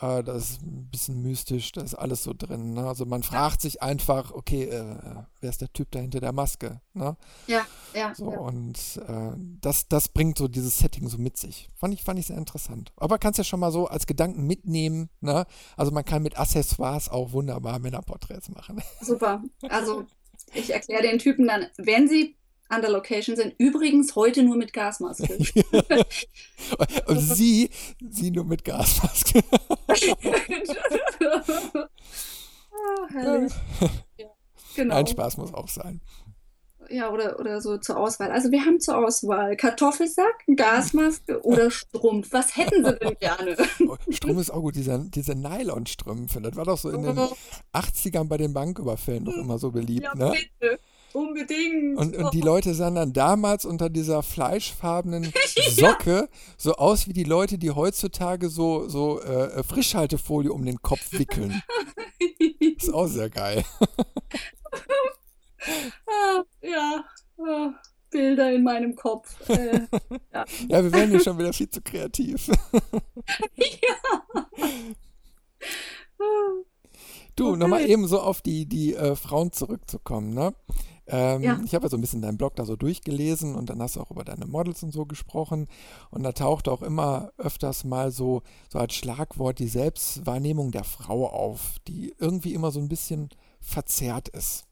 [SPEAKER 1] Äh, das ist ein bisschen mystisch, da ist alles so drin. Ne? Also man fragt sich einfach, okay, äh, wer ist der Typ da hinter der Maske? Ne?
[SPEAKER 2] Ja, ja,
[SPEAKER 1] So,
[SPEAKER 2] ja.
[SPEAKER 1] und äh, das, das bringt so dieses Setting so mit sich. Fand ich, fand ich sehr interessant. Aber kannst ja schon mal so als Gedanken mitnehmen. Ne? Also man kann mit Accessoires auch wunderbar Männerporträts machen.
[SPEAKER 2] Super. Also, ich erkläre den Typen dann, wenn sie an der Location sind, übrigens heute nur mit Gasmaske. <laughs>
[SPEAKER 1] Und sie, sie nur mit Gasmaske.
[SPEAKER 2] Ah, herrlich. Ja, genau.
[SPEAKER 1] Ein Spaß muss auch sein.
[SPEAKER 2] Ja, oder, oder so zur Auswahl. Also wir haben zur Auswahl Kartoffelsack, Gasmaske oder Strumpf. Was hätten Sie denn gerne?
[SPEAKER 1] Oh, Strom ist auch gut, diese, diese Nylonstrümpfe. Das war doch so in den 80ern bei den Banküberfällen noch immer so beliebt.
[SPEAKER 2] Ja,
[SPEAKER 1] ne?
[SPEAKER 2] bitte. Unbedingt.
[SPEAKER 1] Und, und die Leute sahen dann damals unter dieser fleischfarbenen <laughs> <laughs> Socke so aus wie die Leute, die heutzutage so, so äh, Frischhaltefolie um den Kopf wickeln. <laughs> Ist auch sehr geil.
[SPEAKER 2] ah, ja, ah, Bilder in meinem Kopf. Äh, ja.
[SPEAKER 1] Ja, wir werden hier schon wieder viel zu kreativ. Du,
[SPEAKER 2] Okay.
[SPEAKER 1] nochmal eben so auf die, die äh, Frauen zurückzukommen, ne? Ähm,
[SPEAKER 2] Ja.
[SPEAKER 1] Ich habe ja so ein bisschen deinen Blog da so durchgelesen und dann hast du auch über deine Models und so gesprochen. Und da taucht auch immer öfters mal so, so als Schlagwort die Selbstwahrnehmung der Frau auf, die irgendwie immer so ein bisschen verzerrt ist.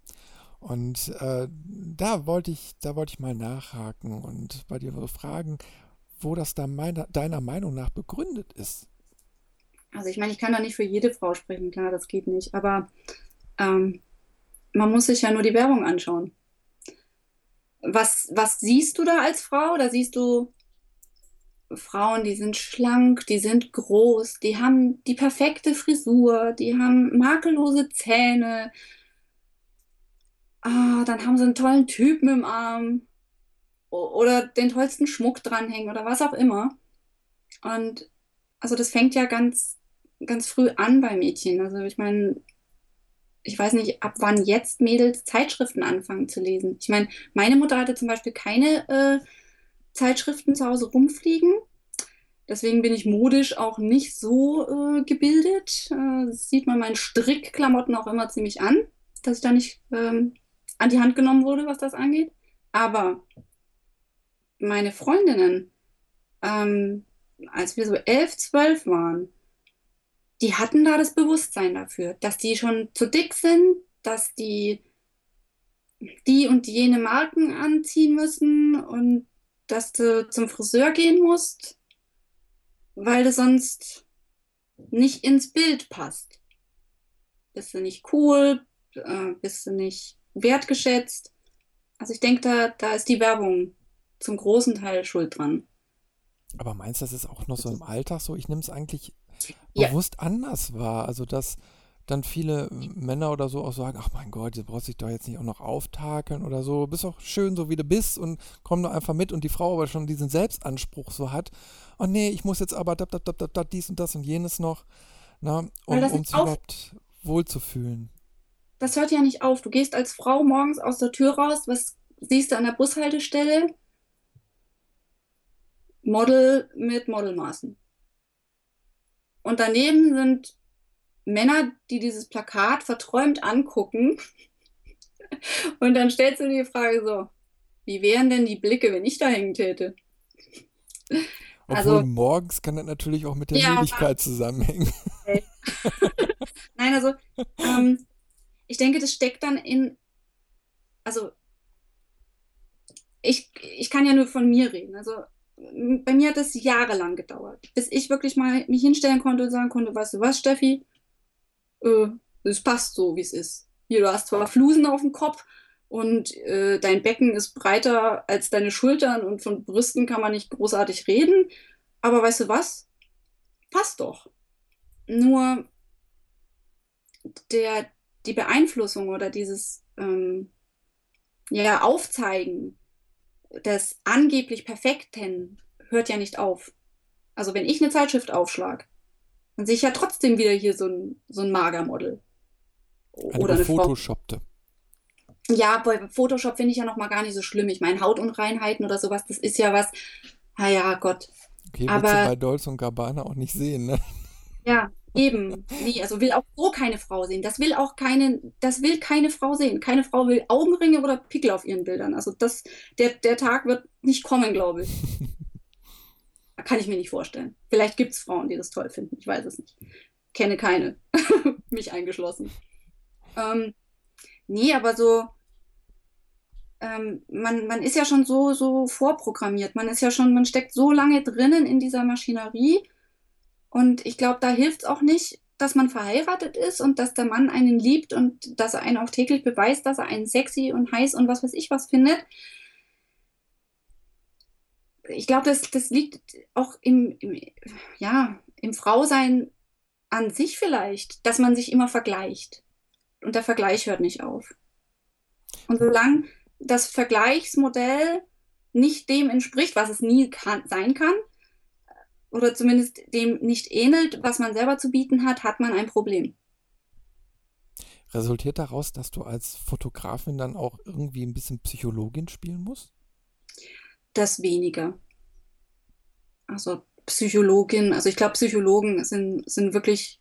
[SPEAKER 1] Und äh, da wollte ich, da wollte ich mal nachhaken und bei dir fragen, wo das da meiner, deiner Meinung nach begründet ist.
[SPEAKER 2] Also ich meine, ich kann da nicht für jede Frau sprechen, klar, das geht nicht. Aber ähm, man muss sich ja nur die Werbung anschauen. was, was siehst du da als Frau? Da siehst du Frauen, die sind schlank, die sind groß, die haben die perfekte Frisur, die haben makellose Zähne. Ah, dann haben sie einen tollen Typen im Arm oder den tollsten Schmuck dranhängen oder was auch immer. Und also das fängt ja ganz, ganz früh an bei Mädchen. Also ich meine, ich weiß nicht, ab wann jetzt Mädels Zeitschriften anfangen zu lesen. Ich meine, meine Mutter hatte zum Beispiel keine äh, Zeitschriften zu Hause rumfliegen. Deswegen bin ich modisch auch nicht so äh, gebildet. Äh, das sieht man meinen Strickklamotten auch immer ziemlich an, dass ich da nicht ähm, an die Hand genommen wurde, was das angeht. Aber meine Freundinnen, ähm, als wir so elf, zwölf waren, die hatten da das Bewusstsein dafür, dass die schon zu dick sind, dass die die und jene Marken anziehen müssen und dass du zum Friseur gehen musst, weil du sonst nicht ins Bild passt. Bist du nicht cool, äh, bist du nicht wertgeschätzt. Also ich denke, da, da ist die Werbung zum großen Teil schuld dran.
[SPEAKER 1] Aber meinst du, das ist auch noch so im Alltag so? Ich nehme es eigentlich ja. bewusst anders wahr. Also, dass dann viele Männer oder so auch sagen, ach mein Gott, du brauchst dich doch jetzt nicht auch noch auftakeln oder so. Bist auch schön, so wie du bist und komm doch einfach mit. Und die Frau aber schon diesen Selbstanspruch so hat, oh nee, ich muss jetzt aber dat, dat, dat, dat, dies und das und jenes noch, na, um, um sich überhaupt wohlzufühlen.
[SPEAKER 2] Das hört ja nicht auf. Du gehst als Frau morgens aus der Tür raus, was siehst du an der Bushaltestelle? Model mit Modelmaßen. Und daneben sind Männer, die dieses Plakat verträumt angucken. <laughs> Und dann stellst du dir die Frage so, wie wären denn die Blicke, wenn ich da hängen täte?
[SPEAKER 1] Obwohl also, morgens kann das natürlich auch mit der ja, Müdigkeit zusammenhängen. Okay. <laughs>
[SPEAKER 2] Nein, also ähm, ich denke, das steckt dann in, also ich, ich kann ja nur von mir reden. Also bei mir hat es jahrelang gedauert, bis ich wirklich mal mich hinstellen konnte und sagen konnte, weißt du was, Steffi, äh, es passt so, wie es ist. Hier, du hast zwar Flusen auf dem Kopf und äh, dein Becken ist breiter als deine Schultern und von Brüsten kann man nicht großartig reden, aber weißt du was? Passt doch. Nur der, die Beeinflussung oder dieses ähm, ja, Aufzeigen des angeblich Perfekten hört ja nicht auf. Also wenn ich eine Zeitschrift aufschlag, dann sehe ich ja trotzdem wieder hier so ein, so ein Magermodel.
[SPEAKER 1] Oder eine, eine Photoshoppte.
[SPEAKER 2] Ja, bei Photoshop finde ich ja noch mal gar nicht so schlimm. Ich meine, Hautunreinheiten oder sowas, das ist ja was, naja, Gott.
[SPEAKER 1] Okay, aber bei Dolce und Gabbana auch nicht sehen, ne?
[SPEAKER 2] Ja, Eben, nee, also will auch so keine Frau sehen. Das will auch keine, das will keine Frau sehen. Keine Frau will Augenringe oder Pickel auf ihren Bildern. Also das, der, der Tag wird nicht kommen, glaube ich. <laughs> Kann ich mir nicht vorstellen. Vielleicht gibt es Frauen, die das toll finden. Ich weiß es nicht. Kenne keine. <laughs> Mich eingeschlossen. Ähm, nee, aber so, ähm, man, man ist ja schon so, so vorprogrammiert. Man ist ja schon, man steckt so lange drinnen in dieser Maschinerie und ich glaube, da hilft es auch nicht, dass man verheiratet ist und dass der Mann einen liebt und dass er einen auch täglich beweist, dass er einen sexy und heiß und was weiß ich was findet. Ich glaube, das, das liegt auch im, im, ja, im Frausein an sich vielleicht, dass man sich immer vergleicht. Und der Vergleich hört nicht auf. Und solange das Vergleichsmodell nicht dem entspricht, was es nie kann, sein kann, oder zumindest dem nicht ähnelt, was man selber zu bieten hat, hat man ein Problem.
[SPEAKER 1] Resultiert daraus, dass du als Fotografin dann auch irgendwie ein bisschen Psychologin spielen musst?
[SPEAKER 2] Das weniger. Also Psychologin, also ich glaube, Psychologen sind, sind wirklich,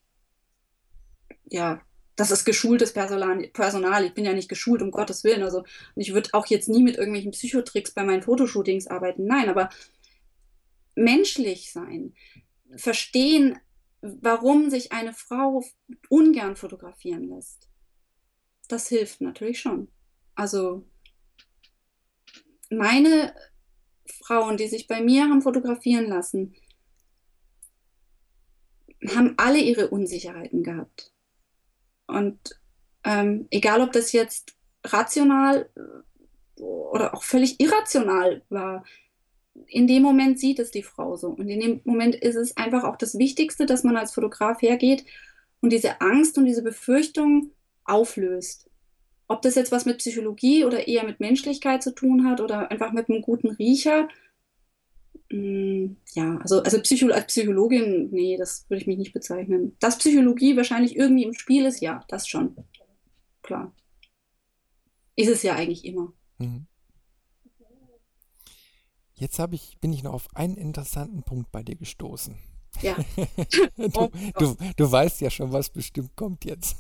[SPEAKER 2] ja, das ist geschultes Personal, Personal. Ich bin ja nicht geschult, um Gottes Willen. Also ich würde auch jetzt nie mit irgendwelchen Psychotricks bei meinen Fotoshootings arbeiten. Nein, aber menschlich sein, verstehen, warum sich eine Frau ungern fotografieren lässt. Das hilft natürlich schon. Also meine Frauen, die sich bei mir haben fotografieren lassen, haben alle ihre Unsicherheiten gehabt. Und ähm, egal, ob das jetzt rational oder auch völlig irrational war. In dem Moment sieht es die Frau so. Und in dem Moment ist es einfach auch das Wichtigste, dass man als Fotograf hergeht und diese Angst und diese Befürchtung auflöst. Ob das jetzt was mit Psychologie oder eher mit Menschlichkeit zu tun hat oder einfach mit einem guten Riecher, Mm, ja, also, also Psycho als Psychologin, nee, das würde ich mich nicht bezeichnen. Dass Psychologie wahrscheinlich irgendwie im Spiel ist, ja, das schon. Klar. Ist es ja eigentlich immer. Mhm.
[SPEAKER 1] Jetzt ich, bin ich noch auf einen interessanten Punkt bei dir gestoßen.
[SPEAKER 2] Ja. <laughs>
[SPEAKER 1] du, du, du weißt ja schon, was bestimmt kommt jetzt.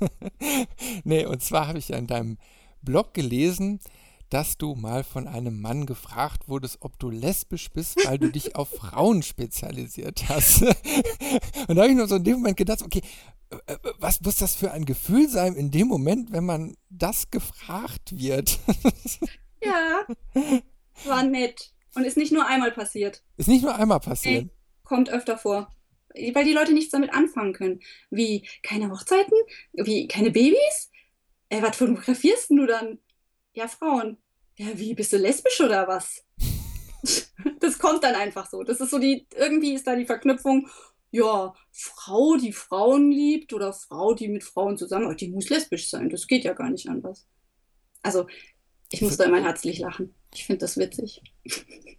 [SPEAKER 1] <laughs> nee, und zwar habe ich ja in deinem Blog gelesen, dass du mal von einem Mann gefragt wurdest, ob du lesbisch bist, weil du dich auf Frauen spezialisiert hast. <laughs> Und da habe ich nur so in dem Moment gedacht, okay, äh, äh, was muss das für ein Gefühl sein in dem Moment, wenn man das gefragt wird?
[SPEAKER 2] Ja, war nett. Und ist nicht nur einmal passiert.
[SPEAKER 1] Ist nicht nur einmal passiert. Nee,
[SPEAKER 2] kommt öfter vor. Weil die Leute nichts damit anfangen können. Wie, keine Hochzeiten? Wie, keine Babys? Äh, was fotografierst du dann? ja, Frauen. Ja, wie, bist du lesbisch oder was? <laughs> das kommt dann einfach so. Das ist so die, irgendwie ist da die Verknüpfung, ja, Frau, die Frauen liebt oder Frau, die mit Frauen zusammen, die muss lesbisch sein. Das geht ja gar nicht anders. Also, ich muss da immer herzlich lachen. Ich finde das witzig.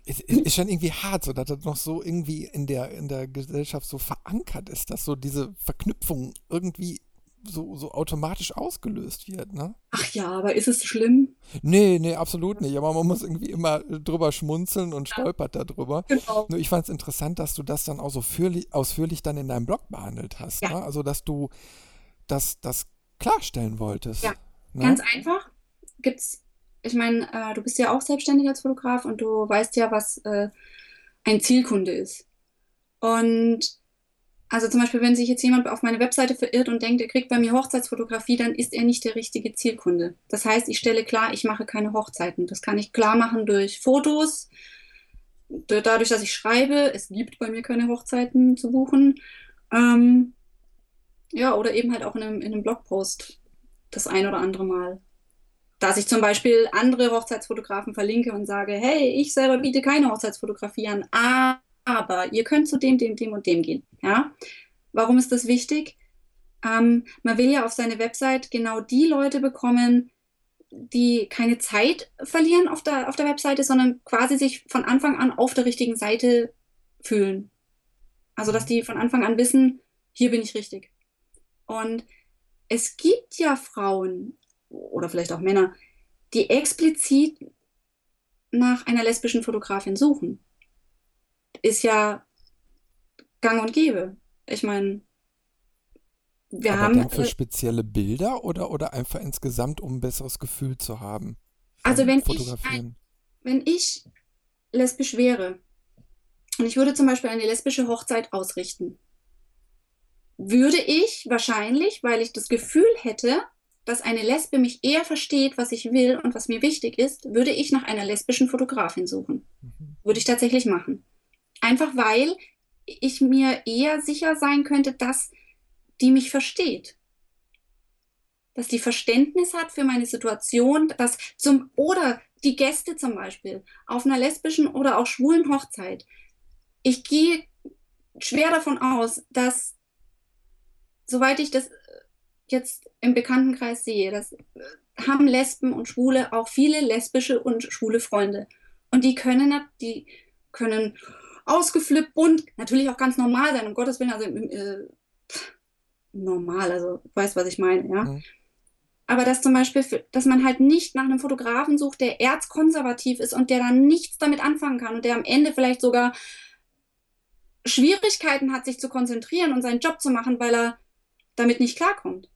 [SPEAKER 1] Ist, ist schon irgendwie hart, so dass das noch so irgendwie in der, in der Gesellschaft so verankert ist, dass so diese Verknüpfung irgendwie so, so automatisch ausgelöst wird, ne?
[SPEAKER 2] Ach ja, aber ist es schlimm?
[SPEAKER 1] Nee, nee, absolut nicht. Aber man muss irgendwie immer drüber schmunzeln und stolpert ja. darüber. Genau. Nur ich fand es interessant, dass du das dann auch so fürlich, ausführlich dann in deinem Blog behandelt hast. Ja. Ne? Also, dass du das, das klarstellen wolltest.
[SPEAKER 2] Ja, ne? ganz einfach. Gibt's, ich meine, äh, du bist ja auch selbstständig als Fotograf und du weißt ja, was äh, ein Zielkunde ist. Und also zum Beispiel, wenn sich jetzt jemand auf meine Webseite verirrt und denkt, er kriegt bei mir Hochzeitsfotografie, dann ist er nicht der richtige Zielkunde. Das heißt, ich stelle klar, ich mache keine Hochzeiten. Das kann ich klar machen durch Fotos, dadurch, dass ich schreibe, es gibt bei mir keine Hochzeiten zu buchen. Ähm, ja, oder eben halt auch in einem, in einem Blogpost das ein oder andere Mal. Dass ich zum Beispiel andere Hochzeitsfotografen verlinke und sage, hey, ich selber biete keine Hochzeitsfotografie an, aber ihr könnt zu dem, dem, dem und dem gehen. Ja? Warum ist das wichtig? Ähm, man will ja auf seine Website genau die Leute bekommen, die keine Zeit verlieren auf der, auf der Webseite, sondern quasi sich von Anfang an auf der richtigen Seite fühlen. Also, dass die von Anfang an wissen, hier bin ich richtig. Und es gibt ja Frauen oder vielleicht auch Männer, die explizit nach einer lesbischen Fotografin suchen ist ja gang und gäbe. Ich meine, wir
[SPEAKER 1] Aber
[SPEAKER 2] haben.
[SPEAKER 1] Dann für spezielle Bilder oder, oder einfach insgesamt, um ein besseres Gefühl zu haben?
[SPEAKER 2] Also, wenn ich, ein, wenn ich lesbisch wäre und ich würde zum Beispiel eine lesbische Hochzeit ausrichten, würde ich wahrscheinlich, weil ich das Gefühl hätte, dass eine Lesbe mich eher versteht, was ich will und was mir wichtig ist, würde ich nach einer lesbischen Fotografin suchen. Mhm. Würde ich tatsächlich machen. Einfach weil ich mir eher sicher sein könnte, dass die mich versteht. Dass die Verständnis hat für meine Situation, dass zum, oder die Gäste zum Beispiel auf einer lesbischen oder auch schwulen Hochzeit. Ich gehe schwer davon aus, dass, soweit ich das jetzt im Bekanntenkreis sehe, das haben Lesben und Schwule auch viele lesbische und schwule Freunde. Und die können, die können ausgeflippt, bunt, natürlich auch ganz normal sein, um Gottes Willen, also äh, normal, also weißt, was ich meine, ja. Mhm. Aber dass zum Beispiel, dass man halt nicht nach einem Fotografen sucht, der erzkonservativ ist und der dann nichts damit anfangen kann und der am Ende vielleicht sogar Schwierigkeiten hat, sich zu konzentrieren und seinen Job zu machen, weil er damit nicht klarkommt.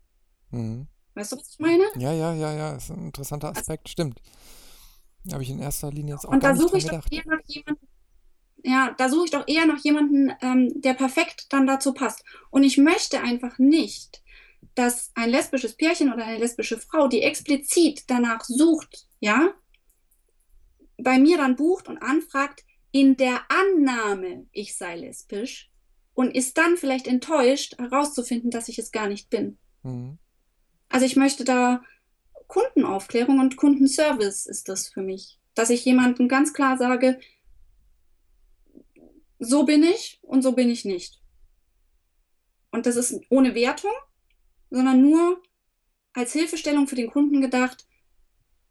[SPEAKER 2] Mhm. Weißt du, was ich meine?
[SPEAKER 1] Ja, ja, ja, ja, ist ein interessanter Aspekt, also, stimmt. Habe ich in erster Linie jetzt auch
[SPEAKER 2] Und
[SPEAKER 1] da
[SPEAKER 2] suche ich doch eher nach jemandem, ja, da suche ich doch eher noch jemanden, ähm, der perfekt dann dazu passt. Und ich möchte einfach nicht, dass ein lesbisches Pärchen oder eine lesbische Frau, die explizit danach sucht, ja, bei mir dann bucht und anfragt, in der Annahme, ich sei lesbisch, und ist dann vielleicht enttäuscht, herauszufinden, dass ich es gar nicht bin. Mhm. Also ich möchte da Kundenaufklärung und Kundenservice ist das für mich. Dass ich jemandem ganz klar sage, so bin ich und so bin ich nicht. Und das ist ohne Wertung, sondern nur als Hilfestellung für den Kunden gedacht,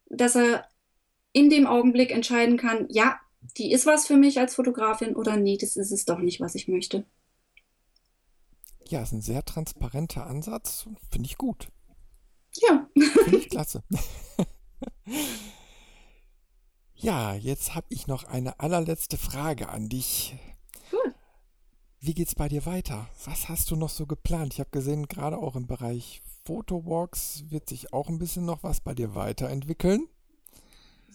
[SPEAKER 2] dass er in dem Augenblick entscheiden kann, ja, die ist was für mich als Fotografin oder nee, das ist es doch nicht, was ich möchte.
[SPEAKER 1] Ja, ist ein sehr transparenter Ansatz. Finde ich gut.
[SPEAKER 2] Ja.
[SPEAKER 1] Finde ich klasse. <laughs> ja, jetzt habe ich noch eine allerletzte Frage an dich.
[SPEAKER 2] Cool.
[SPEAKER 1] Wie geht's bei dir weiter? Was hast du noch so geplant? Ich habe gesehen, gerade auch im Bereich Fotowalks wird sich auch ein bisschen noch was bei dir weiterentwickeln.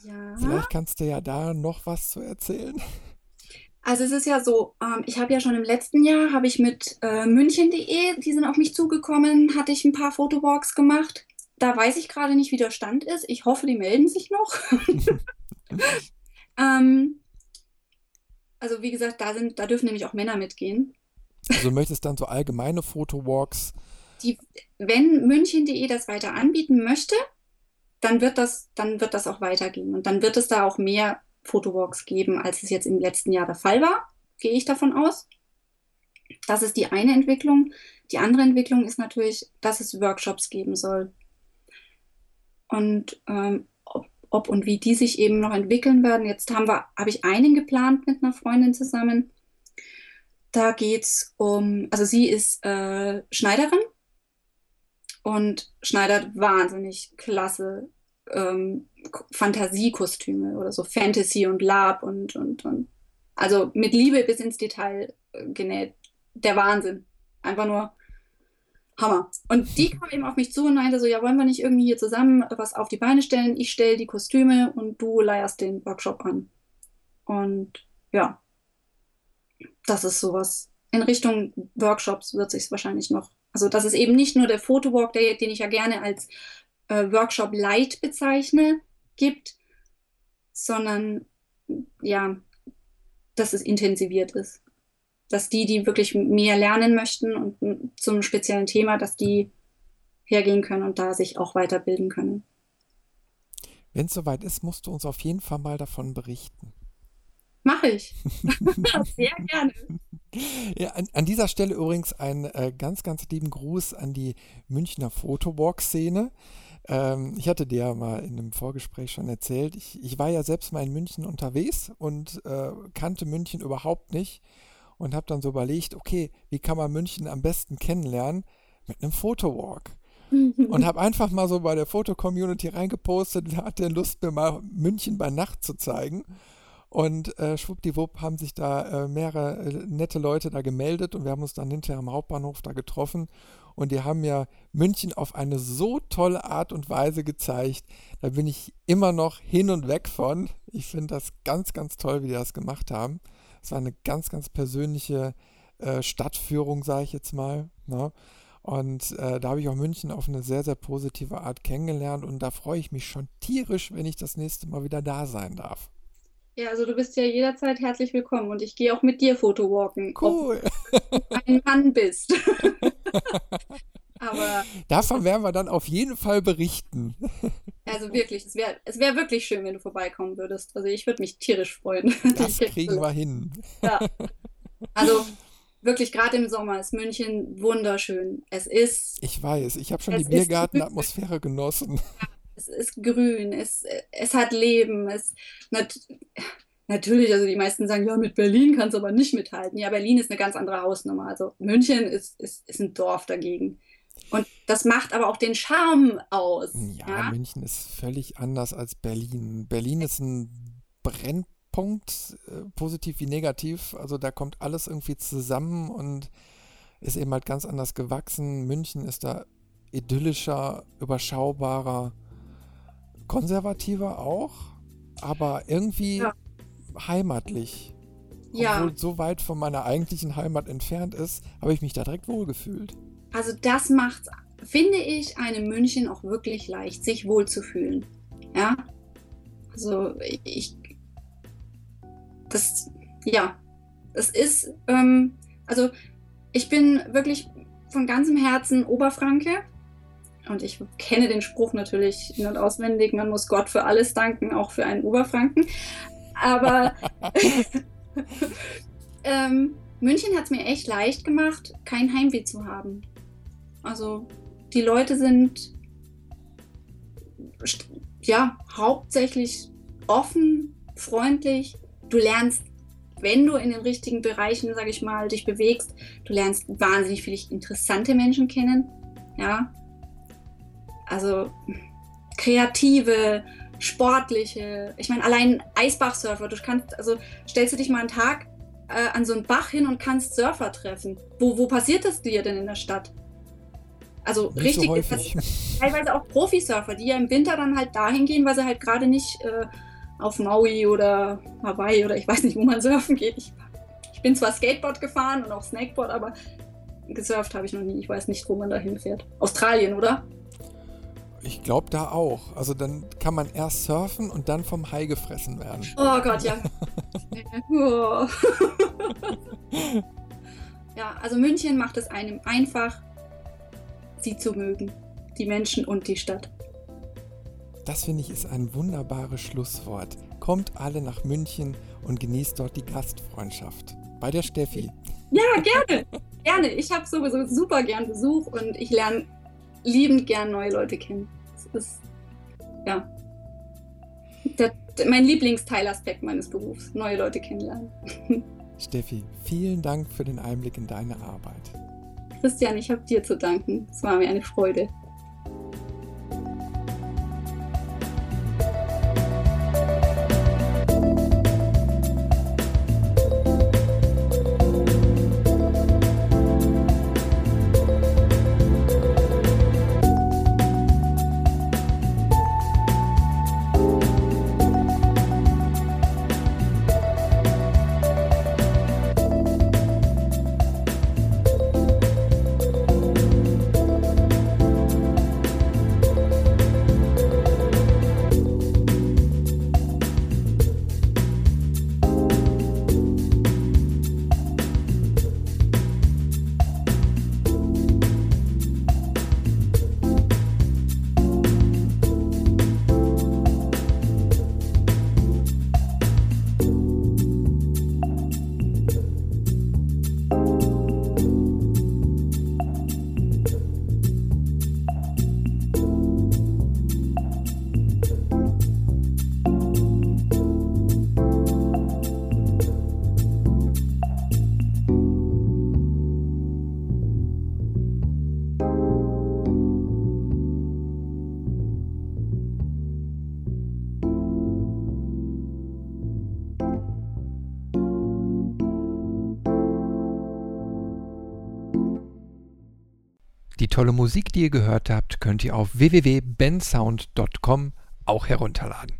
[SPEAKER 2] Ja.
[SPEAKER 1] Vielleicht kannst du ja da noch was zu erzählen.
[SPEAKER 2] Also es ist ja so, ähm, ich habe ja schon im letzten Jahr, habe ich mit äh, München.de, die sind auf mich zugekommen, hatte ich ein paar Fotowalks gemacht. Da weiß ich gerade nicht, wie der Stand ist. Ich hoffe, die melden sich noch. <laughs> ähm, also wie gesagt, da, sind, da dürfen nämlich auch Männer mitgehen.
[SPEAKER 1] Also du möchtest dann so allgemeine Fotowalks.
[SPEAKER 2] Die, wenn München.de das weiter anbieten möchte, dann wird das, dann wird das auch weitergehen. Und dann wird es da auch mehr Fotowalks geben, als es jetzt im letzten Jahr der Fall war, gehe ich davon aus. Das ist die eine Entwicklung. Die andere Entwicklung ist natürlich, dass es Workshops geben soll. Und ähm, ob, ob, und wie die sich eben noch entwickeln werden. Jetzt haben wir, habe ich einen geplant mit einer Freundin zusammen. Da geht es um, also sie ist äh, Schneiderin und schneidert wahnsinnig klasse ähm, Fantasiekostüme oder so Fantasy und Lab und, und, und also mit Liebe bis ins Detail äh, genäht. Der Wahnsinn. Einfach nur Hammer. Und die <laughs> kam eben auf mich zu und meinte so, ja, wollen wir nicht irgendwie hier zusammen was auf die Beine stellen? Ich stelle die Kostüme und du leierst den Workshop an. Und ja, das ist sowas. In Richtung Workshops wird sich wahrscheinlich noch, also das ist eben nicht nur der Fotowalk, der, den ich ja gerne als äh, Workshop Light bezeichne, gibt, sondern ja, dass es intensiviert ist. Dass die, die wirklich mehr lernen möchten und zum speziellen Thema, dass die hergehen können und da sich auch weiterbilden können.
[SPEAKER 1] Wenn es soweit ist, musst du uns auf jeden Fall mal davon berichten.
[SPEAKER 2] Mache ich. <laughs> Sehr gerne.
[SPEAKER 1] Ja, an, an, dieser Stelle übrigens einen äh, ganz, ganz lieben Gruß an die Münchner Fotowalk-Szene. Ähm, ich hatte dir ja mal in einem Vorgespräch schon erzählt, ich, ich war ja selbst mal in München unterwegs und äh, kannte München überhaupt nicht und habe dann so überlegt, okay, wie kann man München am besten kennenlernen? Mit einem Fotowalk. <laughs> und habe einfach mal so bei der Foto-Community reingepostet, wer hat denn Lust, mir mal München bei Nacht zu zeigen? Und äh, schwuppdiwupp haben sich da äh, mehrere äh, nette Leute da gemeldet und wir haben uns dann hinterher am Hauptbahnhof da getroffen und die haben mir München auf eine so tolle Art und Weise gezeigt. Da bin ich immer noch hin und weg von. Ich finde das ganz, ganz toll, wie die das gemacht haben. Es war eine ganz, ganz persönliche äh, Stadtführung, sage ich jetzt mal. Ne? Und äh, da habe ich auch München auf eine sehr, sehr positive Art kennengelernt und da freue ich mich schon tierisch, wenn ich das nächste Mal wieder da sein darf.
[SPEAKER 2] Ja, also du bist ja jederzeit herzlich willkommen und ich gehe auch mit dir Fotowalken.
[SPEAKER 1] Cool.
[SPEAKER 2] Ob du ein Mann bist. <laughs> <laughs> Aber
[SPEAKER 1] davon werden wir dann auf jeden Fall berichten. <laughs>
[SPEAKER 2] Also wirklich, es wäre es wär wirklich schön, wenn du vorbeikommen würdest. Also ich würde mich tierisch freuen. <laughs>
[SPEAKER 1] Das kriegen wir hin.
[SPEAKER 2] Ja. Also wirklich gerade im Sommer ist München wunderschön. Es ist.
[SPEAKER 1] Ich weiß, ich habe schon die Biergartenatmosphäre genossen.
[SPEAKER 2] Ja, es ist grün, es, es hat Leben, es natürlich, also die meisten sagen, ja, mit Berlin kannst du aber nicht mithalten. Ja, Berlin ist eine ganz andere Hausnummer. Also München ist, ist, ist ein Dorf dagegen. Und das macht aber auch den Charme aus.
[SPEAKER 1] Ja, ja, München ist völlig anders als Berlin. Berlin ist ein Brennpunkt, äh, positiv wie negativ. Also da kommt alles irgendwie zusammen und ist eben halt ganz anders gewachsen. München ist da idyllischer, überschaubarer konservativer auch, aber irgendwie ja. Heimatlich.
[SPEAKER 2] Ja.
[SPEAKER 1] Obwohl so weit von meiner eigentlichen Heimat entfernt ist, habe ich mich da direkt wohlgefühlt.
[SPEAKER 2] Also das macht, finde ich, einem München auch wirklich leicht, sich wohlzufühlen. Ja. Also ich, das, ja, das ist, ähm, also ich bin wirklich von ganzem Herzen Oberfranke Und ich kenne den Spruch natürlich in- und auswendig, man muss Gott für alles danken, auch für einen Oberfranken. Aber <laughs> ähm, München hat es mir echt leicht gemacht, kein Heimweh zu haben. Also die Leute sind ja hauptsächlich offen, freundlich. Du lernst, wenn du in den richtigen Bereichen, sage ich mal, dich bewegst, du lernst wahnsinnig viele interessante Menschen kennen. Ja, also kreative, sportliche. Ich meine, allein Eisbachsurfer. Du kannst, also stellst du dich mal einen Tag äh, an so einen Bach hin und kannst Surfer treffen. Wo, wo passiert das dir denn in der Stadt? Also
[SPEAKER 1] Nicht
[SPEAKER 2] richtig,
[SPEAKER 1] so
[SPEAKER 2] teilweise auch Profisurfer, die ja im Winter dann halt dahin gehen, weil sie halt gerade nicht äh, auf Maui oder Hawaii oder ich weiß nicht, wo man surfen geht. Ich, ich bin zwar Skateboard gefahren und auch Snakeboard, aber gesurft habe ich noch nie. Ich weiß nicht, wo man da hinfährt. Australien, oder?
[SPEAKER 1] Ich glaube da auch. Also dann kann man erst surfen und dann vom Hai gefressen werden.
[SPEAKER 2] Oh Gott, ja. <laughs> oh. ja, also München macht es einem einfach, sie zu mögen. Die Menschen und die Stadt.
[SPEAKER 1] Das finde ich ist ein wunderbares Schlusswort. Kommt alle nach München und genießt dort die Gastfreundschaft. Bei der Steffi.
[SPEAKER 2] Ja, gerne. gerne. Ich habe sowieso super gern Besuch und ich lerne liebend gern neue Leute kennen. Das ist, ja, der, mein Lieblingsteilaspekt meines Berufs. Neue Leute kennenlernen. <laughs>
[SPEAKER 1] Steffi, vielen Dank für den Einblick in deine Arbeit.
[SPEAKER 2] Christian, ich habe dir zu danken. Es war mir eine Freude.
[SPEAKER 1] Tolle Musik, die ihr gehört habt, könnt ihr auf www.bensound.com auch herunterladen.